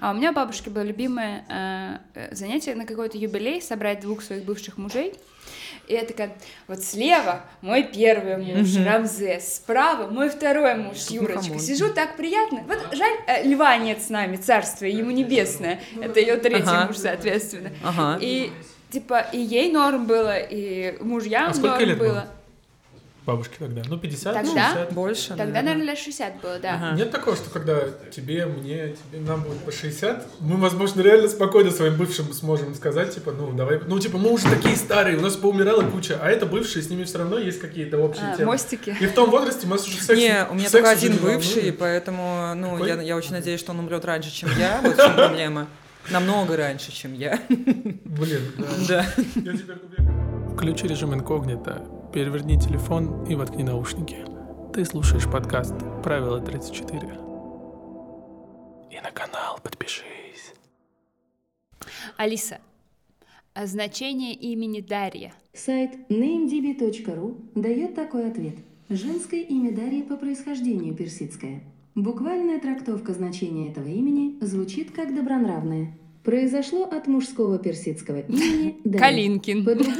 А у меня у бабушки было любимое э, э, занятие на какой-то юбилей собрать двух своих бывших мужей. И я такая, вот слева мой первый муж, Мгм. Рамзес, справа мой второй муж, Юрочка. Сижу, так приятно. Вот жаль, э, льва нет с нами, царство ему небесное. Это ее третий Ага. муж, соответственно. Ага. И типа и ей норм было, и мужьям А норм было. было? Бабушке тогда. Ну, 50, Тогда? 60. Больше, Тогда, наверное. наверное, лет 60 было, да. Ага. Нет такого, что когда тебе, мне, тебе, нам будет по 60, мы, возможно, реально спокойно своим бывшим сможем сказать, типа, ну, давай, ну, типа, мы уже такие старые, у нас поумирала куча, а это бывшие, с ними все равно есть какие-то общие А, темы. мостики. И в том возрасте у нас уже секс Не, у меня секс только один не волнует. бывший, поэтому, ну, Какой? я, я очень надеюсь, что он умрет раньше, чем я. Вот в чем проблема. Намного раньше, чем я. Блин, да. Да. Я теперь куплю. Включи режим инкогнито, переверни телефон и воткни наушники. Ты слушаешь подкаст «Правило 34». И на канал подпишись. Алиса, а значение имени Дарья. Сайт namedb.ru дает такой ответ. Женское имя Дарья по происхождению персидское. Буквальная трактовка значения этого имени звучит как добронравное. Произошло от мужского персидского имени Дарья. Калинкин. По-другому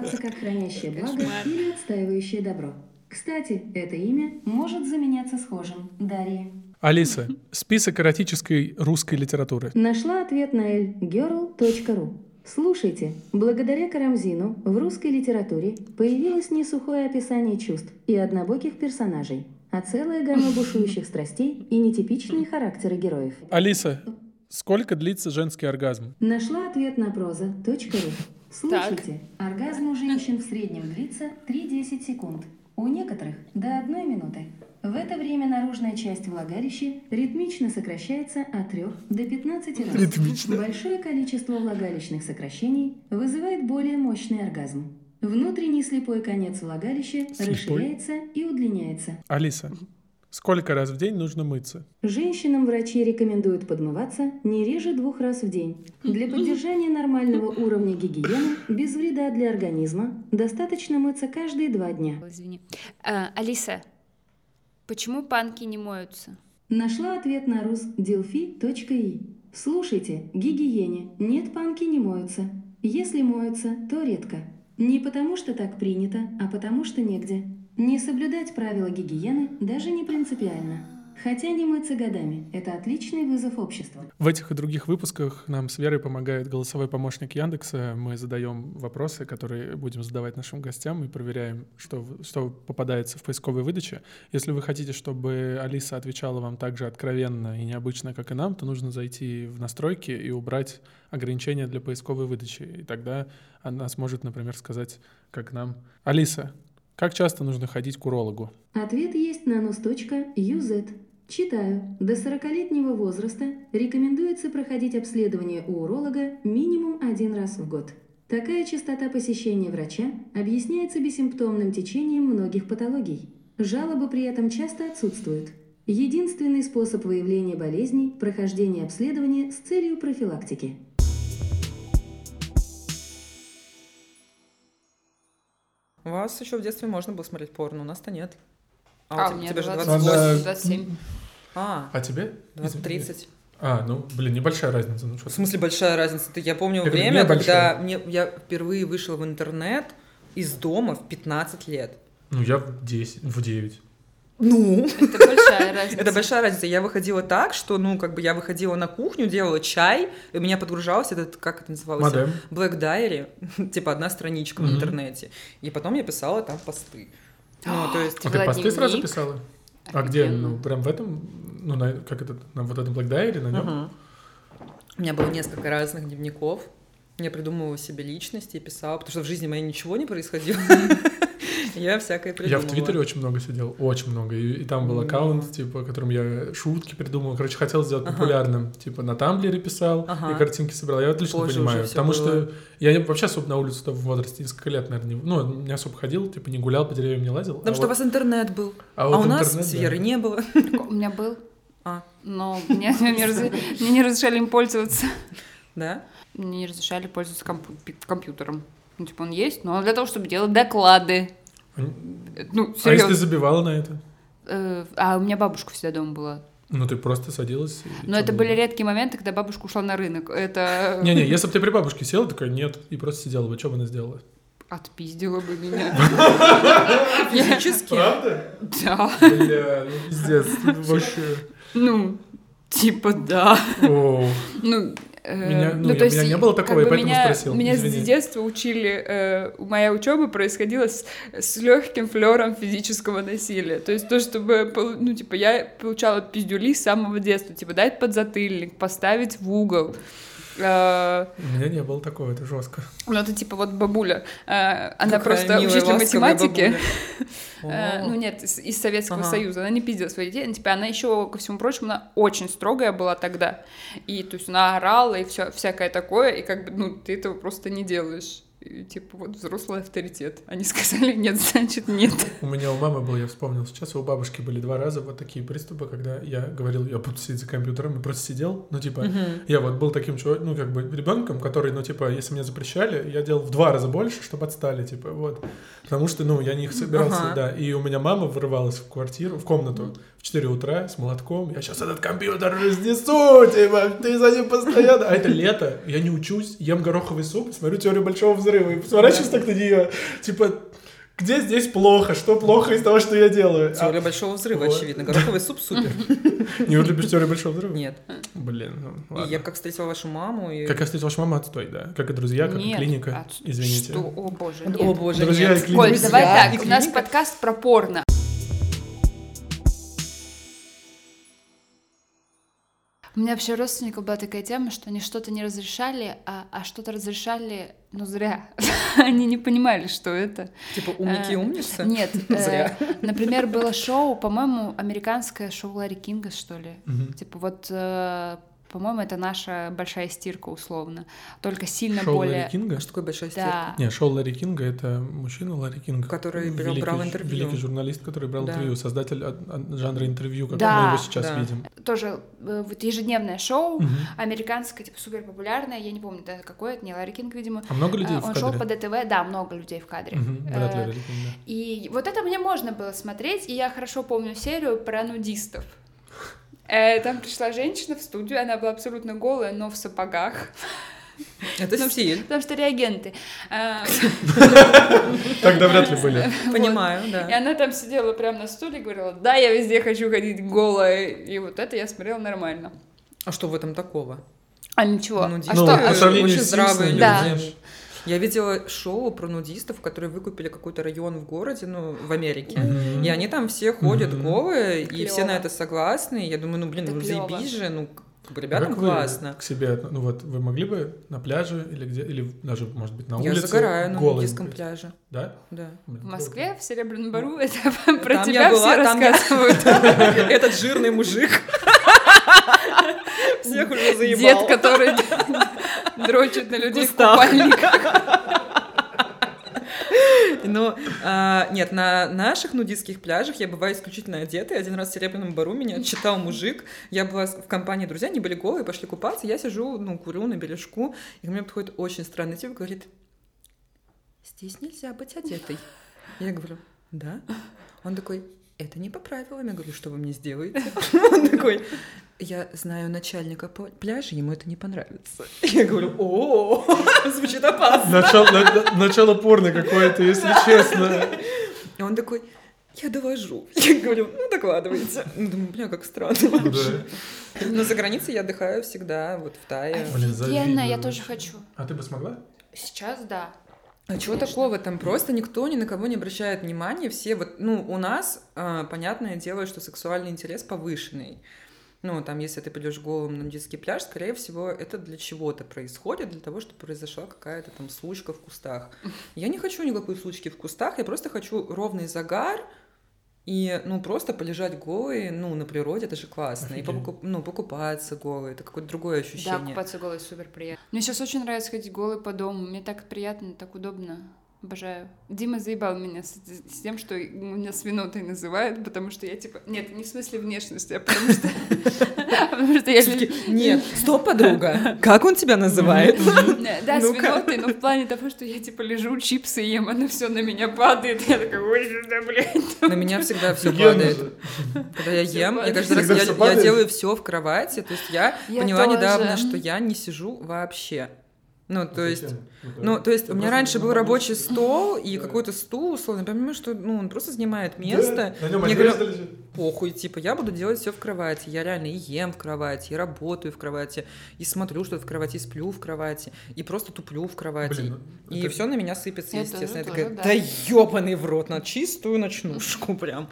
может как хранящее благо или отстаивающее добро. Кстати, это имя может заменяться схожим Дарья. Алиса, список эротической русской литературы. Нашла ответ на girl.ru. Слушайте, благодаря Карамзину в русской литературе появилось не сухое описание чувств и однобоких персонажей, а целая гамма бушующих страстей и нетипичные характеры героев. Алиса, сколько длится женский оргазм? Нашла ответ на проза.ру. Слушайте, оргазм у женщин в среднем длится 3-10 секунд, у некоторых до 1 минуты. В это время наружная часть влагалища ритмично сокращается от 3 до 15 раз. Ритмично. Большое количество влагалищных сокращений вызывает более мощный оргазм. Внутренний слепой конец влагалища Слепой? расширяется и удлиняется. Алиса, сколько раз в день нужно мыться? Женщинам врачи рекомендуют подмываться не реже двух раз в день. Для поддержания нормального уровня гигиены, без вреда для организма, достаточно мыться каждые два дня. Извини. А, Алиса, почему панки не моются? Нашла ответ на rusdelphi.i. Слушайте, гигиене. Нет, панки не моются. Если моются, то редко. Не потому что так принято, а потому что негде. Не соблюдать правила гигиены даже не принципиально. Хотя не мыться годами – это отличный вызов обществу. В этих и других выпусках нам с Верой помогает голосовой помощник Яндекса. Мы задаем вопросы, которые будем задавать нашим гостям и проверяем, что, что попадается в поисковой выдаче. Если вы хотите, чтобы Алиса отвечала вам так же откровенно и необычно, как и нам, то нужно зайти в настройки и убрать ограничения для поисковой выдачи. И тогда она сможет, например, сказать, как нам. Алиса, как часто нужно ходить к урологу? Ответ есть на nus.uz. Читаю. До 40-летнего возраста рекомендуется проходить обследование у уролога минимум один раз в год. Такая частота посещения врача объясняется бессимптомным течением многих патологий. Жалобы при этом часто отсутствуют. Единственный способ выявления болезней – прохождение обследования с целью профилактики. У вас еще в детстве можно было смотреть порно, у нас-то нет. А, у у тебя, же 20. 28. 27. А, А тебе? 20, 30. А, ну, блин, небольшая разница. Ну, что В смысле большая разница? Ты- Я помню Я говорю, время, мне когда мне, я впервые вышел в интернет из дома в 15 лет. Ну, я в 10, в 9. Ну, Это большая разница. это большая разница. Я выходила так, что, ну, как бы я выходила на кухню, делала чай, и у меня подгружался этот, как это называлось? Модем. Black Diary, типа одна страничка в Мгм. интернете. И потом я писала там посты. Ну, то есть, А ты посты сразу писала? А где? Ну, прям в этом, ну, на, как это, на вот этом Black Diary, на нем? У меня было несколько разных дневников. Я придумывала себе личности и писала, потому что в жизни моей ничего не происходило. Я всякое Я придумывала. в Твиттере очень много сидел, очень много. И, и там был аккаунт, типа, которым я шутки придумал. Короче, хотел сделать Ага. популярным. Типа, на Тамблере писал Ага. и картинки собирал. Я отлично Позже понимаю. Потому было. что я вообще особо на улицу в возрасте несколько лет, наверное, не, ну, не особо ходил, типа, не гулял, по деревьям не лазил. Потому а что у вот- вас интернет был. а А, вот у нас интернет, с да. Верой не было. У меня был, А, но мне, мне, не раз- мне не разрешали им пользоваться. да? Мне не разрешали пользоваться компу- компьютером. Ну, типа, он есть, но для того, чтобы делать доклады. А Э, Ну, а если ты забивала на это? Э, А у меня бабушка всегда дома была. Ну, ты просто садилась. и Но это чё были было? редкие моменты, когда бабушка ушла на рынок. Это Не-не, если бы ты при бабушке села, такая, нет, и просто сидела бы, что бы она сделала? отпиздила бы меня. Физически. Правда? Да. Бля, ну пиздец, вообще. Ну, типа да. О, Ну, Меня- ну, ну, я- то есть, меня не было как такого, я поэтому меня, спросил, Меня извини. с детства учили, э, моя учеба происходила с, с легким флером физического насилия. То есть то, чтобы, ну, типа, я получала пиздюли с самого детства, типа, дать подзатыльник, поставить в угол. Э, у меня не было такого, это жестко. ну, это типа вот бабуля, э, она Какая просто учитель математики. Э, ну нет, из, из Советского Ага. Союза. Она не пиздила своих детей. Ну, Типа, она еще, ко всему прочему, она очень строгая была тогда. И, то есть, она орала и все, всякое такое, и как бы, ну, ты этого просто не делаешь. И, типа, вот взрослый авторитет. Они сказали нет, значит нет. У меня у мамы был, я вспомнил сейчас, у бабушки были два раза вот такие приступы, когда я говорил, я буду сидеть за компьютером, и просто сидел, ну, типа, Мгм. я вот был таким человеком, ну, как бы ребенком, который, ну, типа, если мне запрещали, я делал в два раза больше, чтобы отстали, типа, вот. Потому что, ну, я не собирался, Ага. да. И у меня мама вырывалась в квартиру, в комнату 4 утра с молотком. Я сейчас этот компьютер разнесу, типа, ты за ним постоянно. А это лето, я не учусь, ем гороховый суп, смотрю теорию большого взрыва и сворачиваюсь так на нее, типа, где здесь плохо, что плохо из того, что я делаю? А, Теория большого взрыва, вот. очевидно. Гороховый суп супер. не любишь теорию большого взрыва? Нет. Блин, ну, И ладно. я как встретила вашу маму, и... Как я встретил вашу маму, отстой, да. Как и друзья, как и Нет. клиника. А Извините. Что? О, боже, О, нет. боже, Друзья нет. и клиника. Коль, давай так, у нас подкаст про порно. У меня вообще у родственников была такая тема, что они что-то не разрешали, а, а что-то разрешали, ну, зря. Они не понимали, что это. Типа умники Э, умницы? Нет, э, Зря. например, было шоу, по-моему, американское шоу Ларри Кинга, что ли. Типа вот, э, по-моему, это наша большая стирка условно, только сильно Шоу более... Ларри Кинга? Что такое большая стирка? Да. Не, шоу Ларри Кинга — это мужчина Ларри Кинг. Который брал- великий, брал интервью. Великий журналист, который брал Да. интервью, создатель жанра интервью, как Да, мы его сейчас да. видим. Тоже э, вот ежедневное шоу, Мгм. американское, типа супер популярное, я не помню, да, какое это, не Ларри Кинг, видимо. А много людей Э, в Он кадре? шел по ДТВ, да, много людей в кадре. Мгм, Вряд ли Ларри Кинг, да. И вот это мне можно было смотреть, и я хорошо помню серию про нудистов. Э, Там пришла женщина в студию, она была абсолютно голая, но в сапогах, Это Ну, стиль. потому что реагенты. Э, Тогда вряд ли были. Понимаю, И да. она там сидела прямо на стуле и говорила, да, я везде хочу ходить голая. И вот это я смотрела нормально. А что в этом такого? А ничего. Нудисты а Ну, что? по а сравнению с здравые люди. Я видела шоу про нудистов, которые выкупили какой-то район в городе, ну, в Америке. Мгм. И они там все ходят Мгм. голые, и все Клёво. на это согласны. И я думаю, ну, блин, Это ну, клёво. заебись же, ну, ребятам как вы классно. к себе, ну вот, вы могли бы на пляже или где, или даже, может быть, на Я улице загораю на нудистском быть? пляже. Да? Да. В Москве, в Серебряном Бару, это про Там тебя я была, все там я- рассказывают. Этот жирный мужик. Всех уже Дед, заебал. который дрочит на людей в купальниках. Но а, нет, на наших нудистских пляжах я бываю исключительно одетой. Один раз в Серебряном Бару меня отчитал мужик. Я была в компании друзья, они были голые, пошли купаться. Я сижу, ну, курю на бережку. И ко мне подходит очень странный тип говорит, здесь нельзя быть одетой. Я говорю, да? Он такой, это не по правилам. Я говорю, что вы мне сделаете? Он такой, я знаю начальника пляжа, ему это не понравится. Я говорю, о, звучит опасно. Начало, на- начало порно какое-то, если честно. И он такой, я довожу. Я говорю, ну докладывайте. Ну, думаю, бля, как странно вообще. Но за границей я отдыхаю всегда, вот в Тае. Блин, Офигенно, я тоже хочу. А ты бы смогла? Сейчас да. А чего такого? Там просто никто ни на кого не обращает внимания. Все вот, ну, у нас, а, понятное дело, что сексуальный интерес повышенный. Ну, там, если ты пойдешь голым на нудистский пляж, скорее всего, это для чего-то происходит, для того, чтобы произошла какая-то там случка в кустах. Я не хочу никакой случки в кустах, я просто хочу ровный загар, и, ну, просто полежать голый, ну, на природе, это же классно. И Офигенно. покуп- ну, покупаться голый, это какое-то другое Да, ощущение. купаться голой супер приятно. Мне сейчас очень нравится ходить голой по дому. Мне так приятно, так удобно. Обожаю. Дима заебал меня с, с тем, что меня свинотой называют, потому что я типа... Нет, не в смысле внешности, а потому что... Потому что я... Нет, стоп, подруга. Как он тебя называет? Да, свинотой, но в плане того, что я типа лежу, чипсы ем, оно все на меня падает. Я такая, ой, сюда, блядь. На меня всегда все падает. Когда я ем, я каждый раз я делаю все в кровати. То есть я поняла недавно, что я не сижу вообще. Ну, то есть, ну, то есть у меня раньше был рабочий стол и какой-то стул, условно, я понимаю, что ну, он просто занимает место. Да, Мне говорю, похуй, типа, я буду делать все в кровати. Я реально и ем в кровати, и работаю в кровати, и смотрю что-то в кровати, и сплю в кровати, и просто туплю в кровати. Блин, ну, и это... все на меня сыпется, я естественно. Тоже, я такая, да, да ебаный в рот, на чистую ночнушку прям.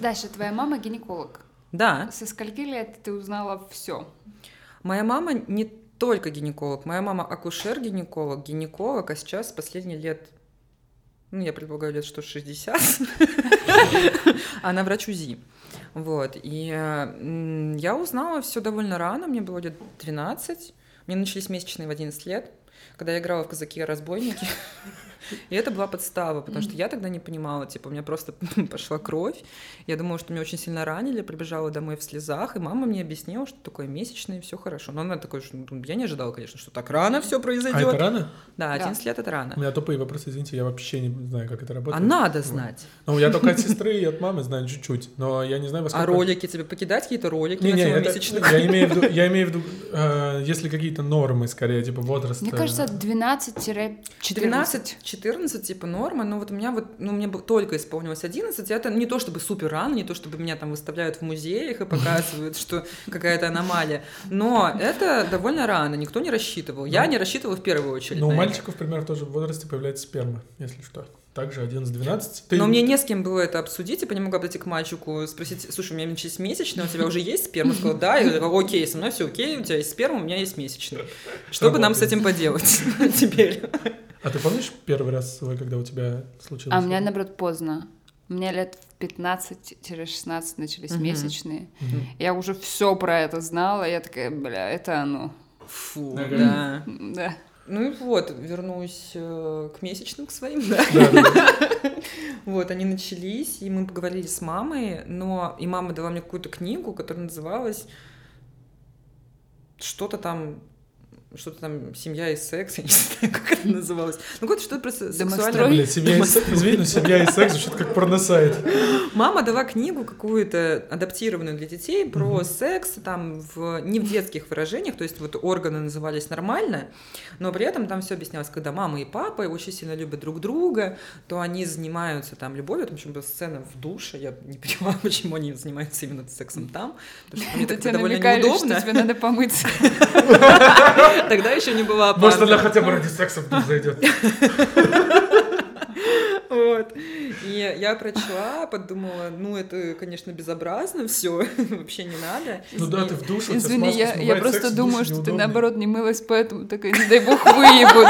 Даша, твоя мама гинеколог. Да. Со скольки лет ты узнала все? Моя мама не только гинеколог. Моя мама акушер-гинеколог, гинеколог, а сейчас последние лет, ну, я предполагаю, лет что 60, она врач УЗИ. Вот, и я узнала все довольно рано, мне было лет 13, мне начались месячные в 11 лет, когда я играла в «Казаки-разбойники». И это была подстава, потому что я тогда не понимала, типа, у меня просто пошла кровь. Я думала, что меня очень сильно ранили, прибежала домой в слезах, и мама мне объяснила, что такое месячное, и все хорошо. Но она такой, что ну, я не ожидала, конечно, что так рано все произойдет. А это рано? Да, 11 да. лет это рано. У меня тупые вопросы, извините, я вообще не знаю, как это работает. А надо знать. Ну, я только от сестры и от мамы знаю чуть-чуть, но я не знаю, во сколько... А ролики тебе покидать какие-то ролики не, не, это, я имею в виду, я имею в виду, э, если какие-то нормы, скорее, типа возраста. Мне кажется, 12-14. 12-14, типа, норма, но вот у меня вот, ну, мне только исполнилось 11, это не то чтобы супер рано, не то чтобы меня там выставляют в музеях и показывают, что какая-то аномалия, но это довольно рано, никто не рассчитывал. Я не рассчитывал в первую очередь. Но у мальчиков примерно тоже в возрасте появляется сперма, если что. Также 11-12. Ты... Но мне не с кем было это обсудить, я не могла подойти к мальчику, спросить, слушай, у меня начались месячные, у тебя уже есть сперма? Сказал, да, я говорю, окей, со мной все окей, у тебя есть сперма, у меня есть месячные. Что бы нам с этим поделать теперь? А ты помнишь первый раз свой, когда у тебя случилось? А у меня, наоборот, поздно. У меня лет в 15-16 начались uh-huh. месячные. Uh-huh. Я уже все про это знала. Я такая, бля, это оно. Фу, да. Да. Ну и вот, вернусь э, к месячным к своим, да. Вот, они начались, и мы поговорили с мамой, но и мама дала мне какую-то книгу, которая называлась что-то там что-то там семья и секс, я не знаю, как это называлось. Ну, вот что-то просто сексуальное. Блин, семья и секс, извини, но семья и секс звучит как порносайт. Мама дала книгу какую-то адаптированную для детей про угу. секс, там, в, не в детских выражениях, то есть вот органы назывались нормально, но при этом там все объяснялось, когда мама и папа очень сильно любят друг друга, то они занимаются там любовью, там еще была сцена в душе, я не понимаю, почему они занимаются именно сексом там, потому что мне так довольно неудобно. что тебе надо помыться. Тогда еще не была пара. Может, она хотя бы ради секса в зайдет. Вот. И я прочла, подумала, ну, это, конечно, безобразно все, вообще не надо. Ну да, ты в душе, Извини, я, я просто думаю, что ты, наоборот, не мылась, поэтому такая, не дай бог, выебут.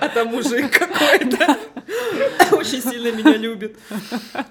А там мужик какой-то очень сильно меня любит.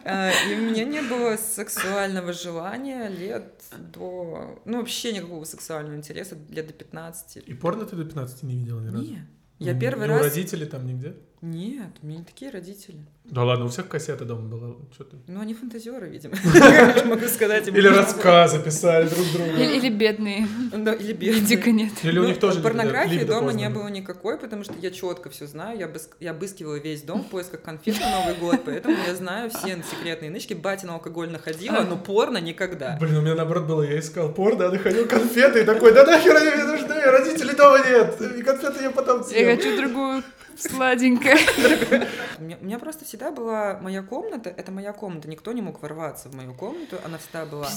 А, и у меня не было сексуального желания лет до... Ну, вообще никакого сексуального интереса лет до 15. И порно ты до 15 не видела ни разу? Нет. Я первый раз... у родителей там нигде? Нет, у меня не такие родители. Да ладно, у всех кассета дома была. Что ты? Ну, они фантазеры, видимо. Могу сказать. Или рассказы писали друг другу. Или бедные. Да, или бедные. Дико нет. Или у них тоже Порнографии дома не было никакой, потому что я четко все знаю. Я обыскивала весь дом в поисках конфет на Новый год, поэтому я знаю все секретные нычки. Батя на алкоголь находила, но порно никогда. Блин, у меня наоборот было, я искал порно, а находил конфеты и такой, да нахер они мне нужны, родителей дома нет, и конфеты я потом съем. Я хочу другую Сладенькая. У меня просто всегда была моя комната, это моя комната, никто не мог ворваться в мою комнату, она всегда была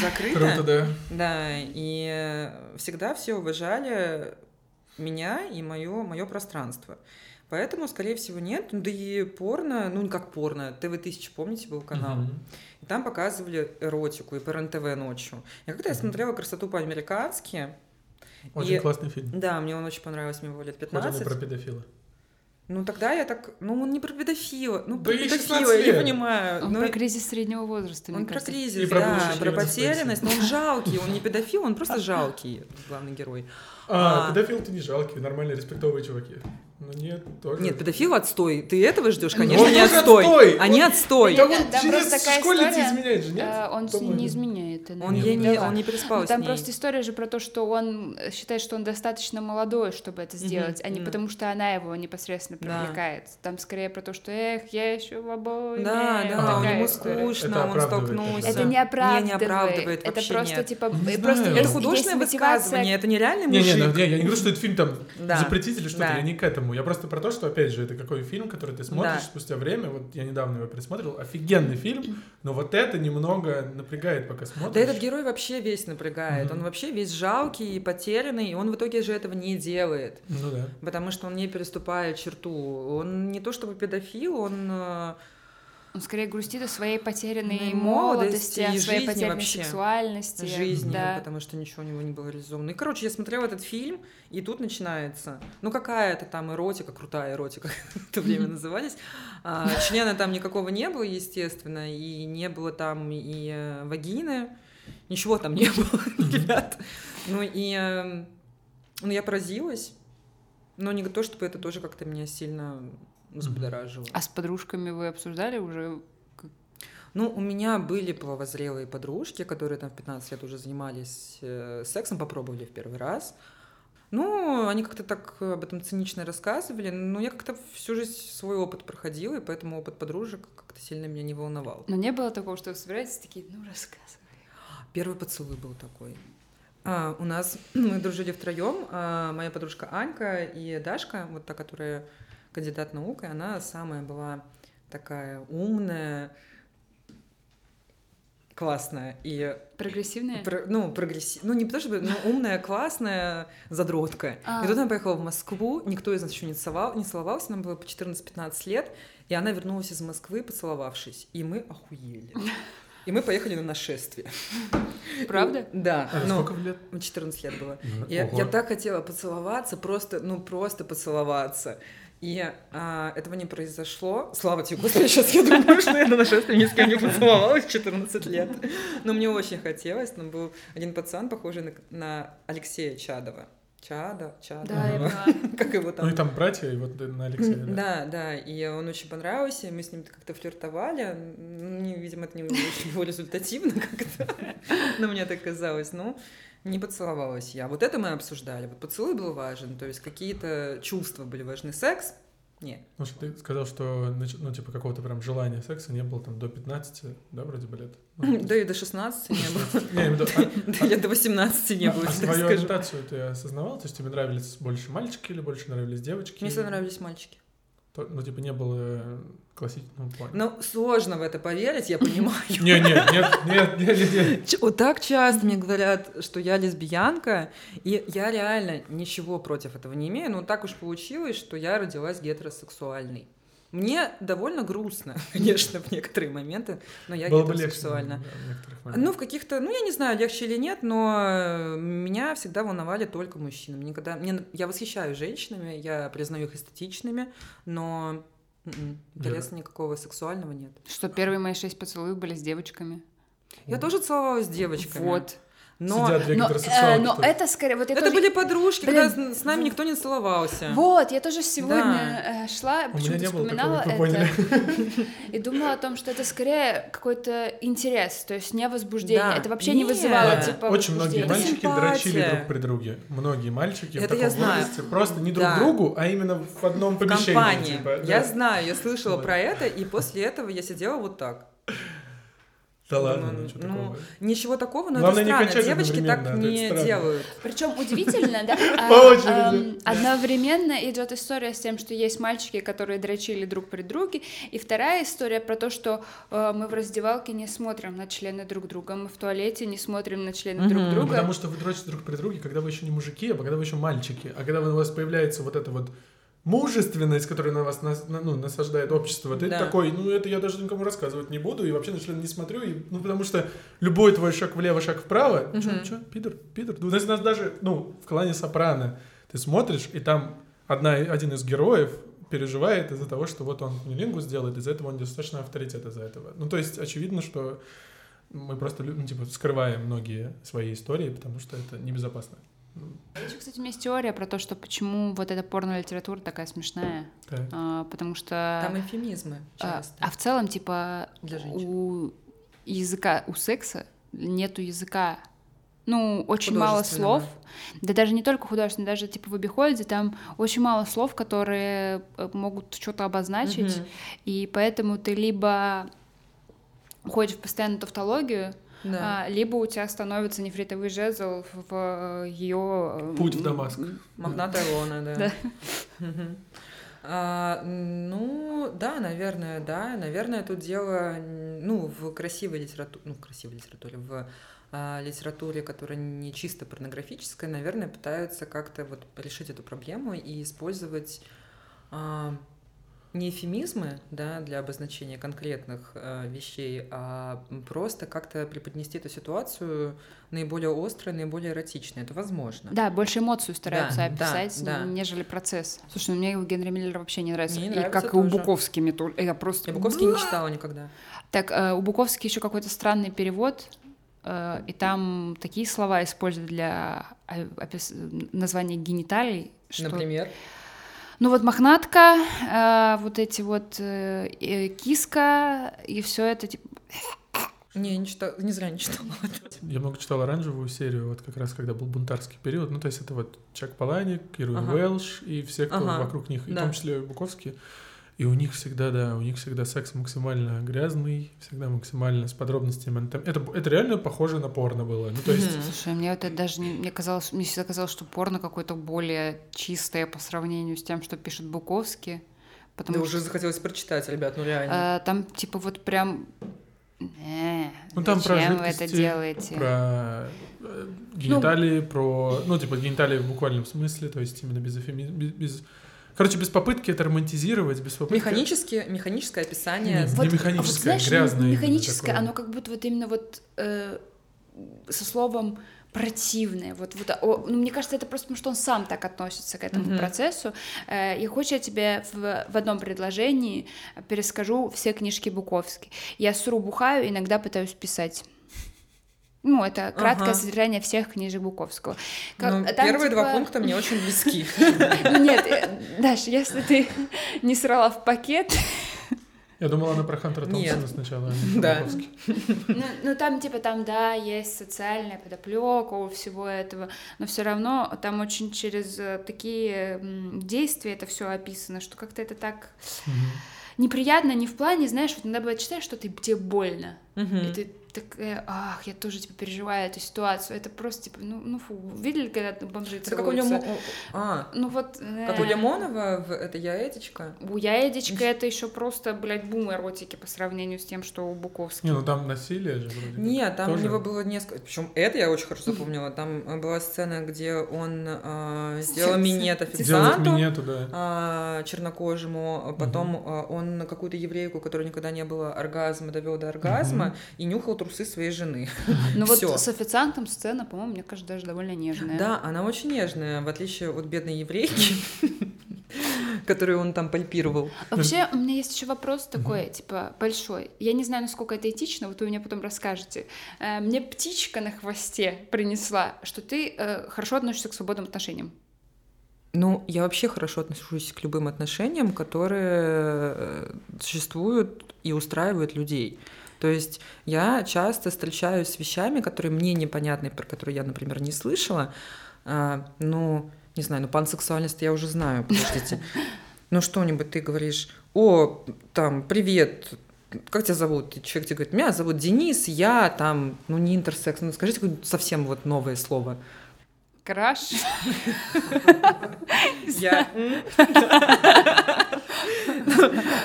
закрыта. Круто, да. Да, и всегда все уважали меня и мое, мое пространство. Поэтому, скорее всего, нет. Да и порно, ну, как порно, ТВ-1000, помните, был канал? И там показывали эротику и по РНТВ ночью. И когда я смотрела «Красоту по-американски», очень и, классный фильм. Да, мне он очень понравился, мне было лет 15. Вот про педофила. Ну тогда я так, ну он не про педофила, ну Да про педофила, 16 я не понимаю. Он ну, про кризис среднего возраста, мне он про кажется. кризис, И да, про потерянность, но он жалкий, он не педофил, он просто жалкий, главный герой. А, А. педофил ты не жалкий, нормальные респектовые чуваки. Ну нет, тоже. Нет, педофил отстой. Ты этого ждешь, Ну, конечно, он не отстой. отстой. Они отстой. Да там через такая история, изменяет же, нет? э, Он с ней не изменяет. она Он, не ей не, вдова. он не переспал Ну, с там ней. просто история же про то, что он э, считает, что он достаточно молодой, чтобы это сделать, а не потому, что она его непосредственно Да. привлекает. Там скорее про то, что эх, я еще в обои. Да, да, такая ему скучно, он столкнулся. это, не оправдывает. Не, не оправдывает, это просто типа э. Это художественное высказывание, это нереальный Не, мужик. не, ну, не, я не говорю, что этот фильм там Да, запретить или что-то, я не к этому. Я просто про то, что, опять же, это какой фильм, который ты смотришь Да. спустя время. Вот я недавно его пересмотрел. Офигенный фильм, но вот это немного напрягает, пока смотришь. Да этот герой вообще весь напрягает. Мгм. Он вообще весь жалкий и потерянный, и он в итоге же этого не делает. Ну да. Потому что он не переступает черту. Он не то чтобы педофил, он... Он скорее грустит о своей потерянной Ну, молодости, о своей потерянной вообще. сексуальности. жизни, да. потому что ничего у него не было реализовано. И, короче, я смотрела этот фильм, и тут начинается, ну, какая-то там эротика, крутая эротика, в то время назывались. А, члена там никакого не было, естественно, и не было там и э, вагины, ничего там не было, ребят. Ну, и э, ну, я поразилась, но не то, чтобы это тоже как-то меня сильно взбудоражило. А с подружками вы обсуждали уже? Ну, у меня были половозрелые подружки, которые там в 15 лет уже занимались э, сексом, попробовали в первый раз. Ну, они как-то так об этом цинично рассказывали, но я как-то всю жизнь свой опыт проходила, и поэтому опыт подружек как-то сильно меня не волновал. Но не было такого, что вы собираетесь такие, ну, рассказывай. Первый поцелуй был такой. А, у нас мы дружили втроем, а, моя подружка Анька и Дашка, вот та, которая кандидат наук, и она самая была такая умная, классная и Прогрессивные? Про- ну, прогресси... Ну, не потому чтобы, но умная, классная, задротка. А. И тут она поехала в Москву, никто из нас еще не, целовал, не целовался, нам было по 14-15 лет, и она вернулась из Москвы, поцеловавшись. И мы охуели. И мы поехали на нашествие. Правда? Да. А ну, сколько лет? 14 лет было. Ну, Я, я так хотела поцеловаться, просто, ну, просто поцеловаться. И а, этого не произошло. Слава тебе, Господи, сейчас я думаю, что я на нашествии ни с кем не поцеловалась в 14 лет. Но мне очень хотелось. Но был один пацан, похожий на, на Алексея Чадова. Чада, Чада. Да. Как его там? Ну и там братья, и вот на Алексея. да. Да, да, и он очень понравился, мы с ним как-то флиртовали. Ну, видимо, это не очень было результативно как-то, но мне так казалось. Ну, не поцеловалась я. Вот это мы обсуждали. Вот поцелуй был важен, то есть какие-то чувства были важны. Секс? Нет. Ну, что ты сказал, что, ну, типа, какого-то прям желания секса не было там до 15, да, вроде бы лет? Ну, Да и до 16 не было. Я а- Да лет до 18 не а- было, а твою скажу. ориентацию ты осознавал? То есть тебе нравились больше мальчики или больше нравились девочки? Мне всегда нравились мальчики. Ну, типа, не было классического плана. Но сложно в это поверить, я понимаю. Не, не, нет, нет, нет, нет, нет. Ч- Вот так часто мне говорят, что я лесбиянка, и я реально ничего против этого не имею, но так уж получилось, что я родилась гетеросексуальной. Мне довольно грустно, конечно, в некоторые моменты, но я Было бы легче. гетеросексуальна. в некоторых Ну, в каких-то, ну, я не знаю, легче или нет, но меня всегда волновали только мужчины. Никогда, мне, я восхищаюсь женщинами, я признаю их эстетичными, но интереса никакого сексуального нет. Что первые мои шесть поцелуев были с девочками. Я тоже целовалась с девочками. Вот. Но Сидят две Но, э, но это скорее... Вот это тоже- были подружки, Блин, когда с нами никто не целовался. Вот, я тоже сегодня э, шла, почему-то вспоминала такого, это, и думала о том, что это скорее какой-то интерес, то есть не возбуждение. Да. Это вообще не вызывало, типа, Очень многие мальчики Симпатия. дрочили друг при друге. Многие мальчики в таком возрасте просто не друг Да. другу, а именно в одном В помещении. компании. типа, Я да. знаю, я слышала про это, и после этого я сидела вот так. Да ладно, Думаю, ну что ну, такого. Ничего такого, но Главное, это странно. Девочки так это не странно. делают. Причем удивительно, да? а, эм, Одновременно идет история с тем, что есть мальчики, которые дрочили друг при друге, и вторая история про то, что э, мы в раздевалке не смотрим на члены друг друга, мы в туалете не смотрим на члены друг. Ну, друга. потому что вы дрочите друг при друге, когда вы еще не мужики, а когда вы еще мальчики. А когда у вас появляется вот эта вот мужественность, которая на вас нас- на- ну, насаждает общество, ты Да. такой, ну это я даже никому рассказывать не буду, и вообще на член не смотрю, и, ну потому что любой твой шаг влево, шаг вправо, Мгм. чё, чё, пидор, пидор. Ну, у нас, у нас даже, ну, в клане Сопрано ты смотришь, и там одна, один из героев переживает из-за того, что вот он кунилингус сделает, из-за этого он достаточно авторитет из-за этого. Ну, то есть, очевидно, что мы просто, ну, типа, скрываем многие свои истории, потому что это небезопасно. Еще, кстати, у меня есть теория про то, что почему вот эта порно-литература такая смешная. Так. А, потому что... Там эфемизмы а, часто. а в целом, типа, Для женщин. у языка, у секса нету языка. Ну, очень мало слов. Да даже не только художественно, даже типа в обиходе там очень мало слов, которые э, могут что-то обозначить. Мгм. И поэтому ты либо уходишь в постоянную тавтологию, Да. а, либо у тебя становится нефритовый жезл в ее... Путь в Дамаск. Мохнатая лона, да. А, ну, да, наверное, да. Наверное, тут дело, ну, в красивой литературе, ну, в красивой литературе, в а, литературе, которая не чисто порнографическая, наверное, пытаются как-то вот решить эту проблему и использовать а, не эфемизмы, да, для обозначения конкретных а, вещей, а просто как-то преподнести эту ситуацию наиболее острой, наиболее эротичной. Это возможно. Да, больше эмоцию стараются Да, да, описать, да. нежели процесс. Слушай, ну мне у Генри Миллера вообще не нравится. Мне и нравится как и у тоже. Буковски мне тоже. Я просто... Я Буковский не читала никогда. Так, э, у Буковски еще какой-то странный перевод, э, и там такие слова используют для э, опис- названия гениталий, что... Например. Ну вот мохнатка, э, вот эти вот э, киска, и все это типа... Не, не читала, не зря не читала. Я много читал оранжевую серию, вот как раз когда был бунтарский период. Ну, то есть это вот Чак Паланик, Кирилл Ага. Уэлш и все, кто Ага, вокруг них, и в да. том числе Буковский. И у них всегда, да, у них всегда секс максимально грязный, всегда максимально с подробностями. Это, это реально похоже на порно было. Ну, то есть. Слушай, мне это даже не... Мне казалось, мне всегда казалось, что порно какое-то более чистое по сравнению с тем, что пишет Буковский. Да Потому уже что захотелось прочитать, ребят, ну реально. э, там типа вот прям... Э, Ну, там про вы это делаете? про э, гениталии, про, ну, типа, гениталии в буквальном смысле, то есть именно без эфеми- без, без- короче, без попытки это романтизировать, без попытки... Механически, механическое описание. Нет. Вот, не механическое, а вот знаешь, грязное механическое, оно как будто вот именно вот э, со словом противное. Вот, вот, о, ну, мне кажется, это просто потому, что он сам так относится к этому Мгм. процессу. Э, и хочешь я тебе в, в одном предложении перескажу все книжки Буковски. Я сру бухаю, иногда пытаюсь писать. Ну, это краткое Ага. содержание всех книжек Буковского. Как- Ну, там, первые два типа, пункта мне очень близки. ну, Нет, э, Даш, если ты не срала в пакет, Я думала, она про Хантера. Томпсона сначала, а не про Да. Буковский. Ну, ну, там, типа, там, да, есть социальная подоплека у всего этого, но все равно там очень через э, такие действия это все описано, что как-то это так неприятно, не в плане, знаешь, вот иногда бывает читаешь, что ты, тебе больно, Мгм. и ты такая, ах, я тоже, типа, переживаю эту ситуацию, это просто, типа, ну, ну фу, видели, когда бомжи Это как у? Лемо- А, Ну, вот... как у э, Лимонова в «Это я, Этичка». У Яедичка это еще просто, блядь, бум эротики по сравнению с тем, что у Буковски. Не, ну там насилие же вроде. как Нет, там тоже. у него было несколько. Причем это я очень хорошо запомнила. Там э, была сцена, где он э, сделал минет официанту. минету, да. а, чернокожему, а потом а, он какую-то еврейку, у которой никогда не было оргазма, довел до оргазма Мгм. и нюхал трусы своей жены. Ну вот с официантом сцена, по-моему, мне кажется, даже довольно нежная. Да, она очень нежная, в отличие от бедной еврейки, которую он там пальпировал. Вообще, у меня есть еще вопрос такой, типа, большой. Я не знаю, насколько это этично, вот вы мне потом расскажете. Э, Мне птичка на хвосте принесла, что ты э, хорошо относишься к свободным отношениям. Ну, я вообще хорошо отношусь к любым отношениям, которые э, существуют и устраивают людей. То есть я часто встречаюсь с вещами, которые мне непонятны, про которые я, например, не слышала. А, ну, не знаю, ну пансексуальность я уже знаю, подождите. Ну что-нибудь ты говоришь, о, там, привет, как тебя зовут? И человек тебе говорит, меня зовут Денис, я там, ну не интерсекс, ну скажите какое-нибудь совсем вот новое слово. Краш. Я...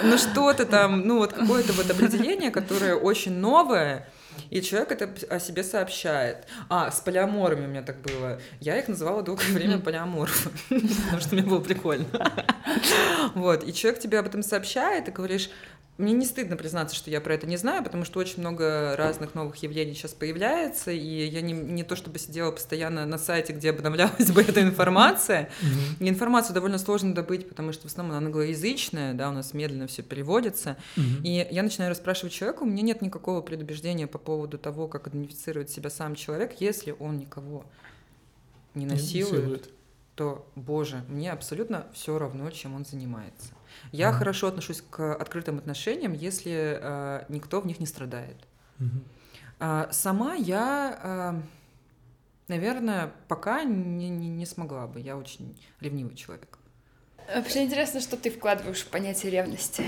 Ну что-то там, ну вот какое-то вот определение, которое очень новое, и человек это о себе сообщает. А, с полиаморами у меня так было. Я их называла долгое время полиаморфы, потому что мне было прикольно. Вот, и человек тебе об этом сообщает, и говоришь, мне не стыдно признаться, что я про это не знаю, потому что очень много разных новых явлений сейчас появляется, и я не, не то чтобы сидела постоянно на сайте, где обновлялась бы эта информация. И информацию довольно сложно добыть, потому что в основном она англоязычная, да, у нас медленно все переводится. И я начинаю расспрашивать человека, у меня нет никакого предубеждения по поводу того, как идентифицирует себя сам человек, если он никого не насилует, то, боже, мне абсолютно все равно, чем он занимается. Я mm-hmm. хорошо отношусь к открытым отношениям, если э, никто в них не страдает. Mm-hmm. А, сама я, э, наверное, пока не, не, не смогла бы. Я очень ревнивый человек. Вообще интересно, что ты вкладываешь в понятие ревности.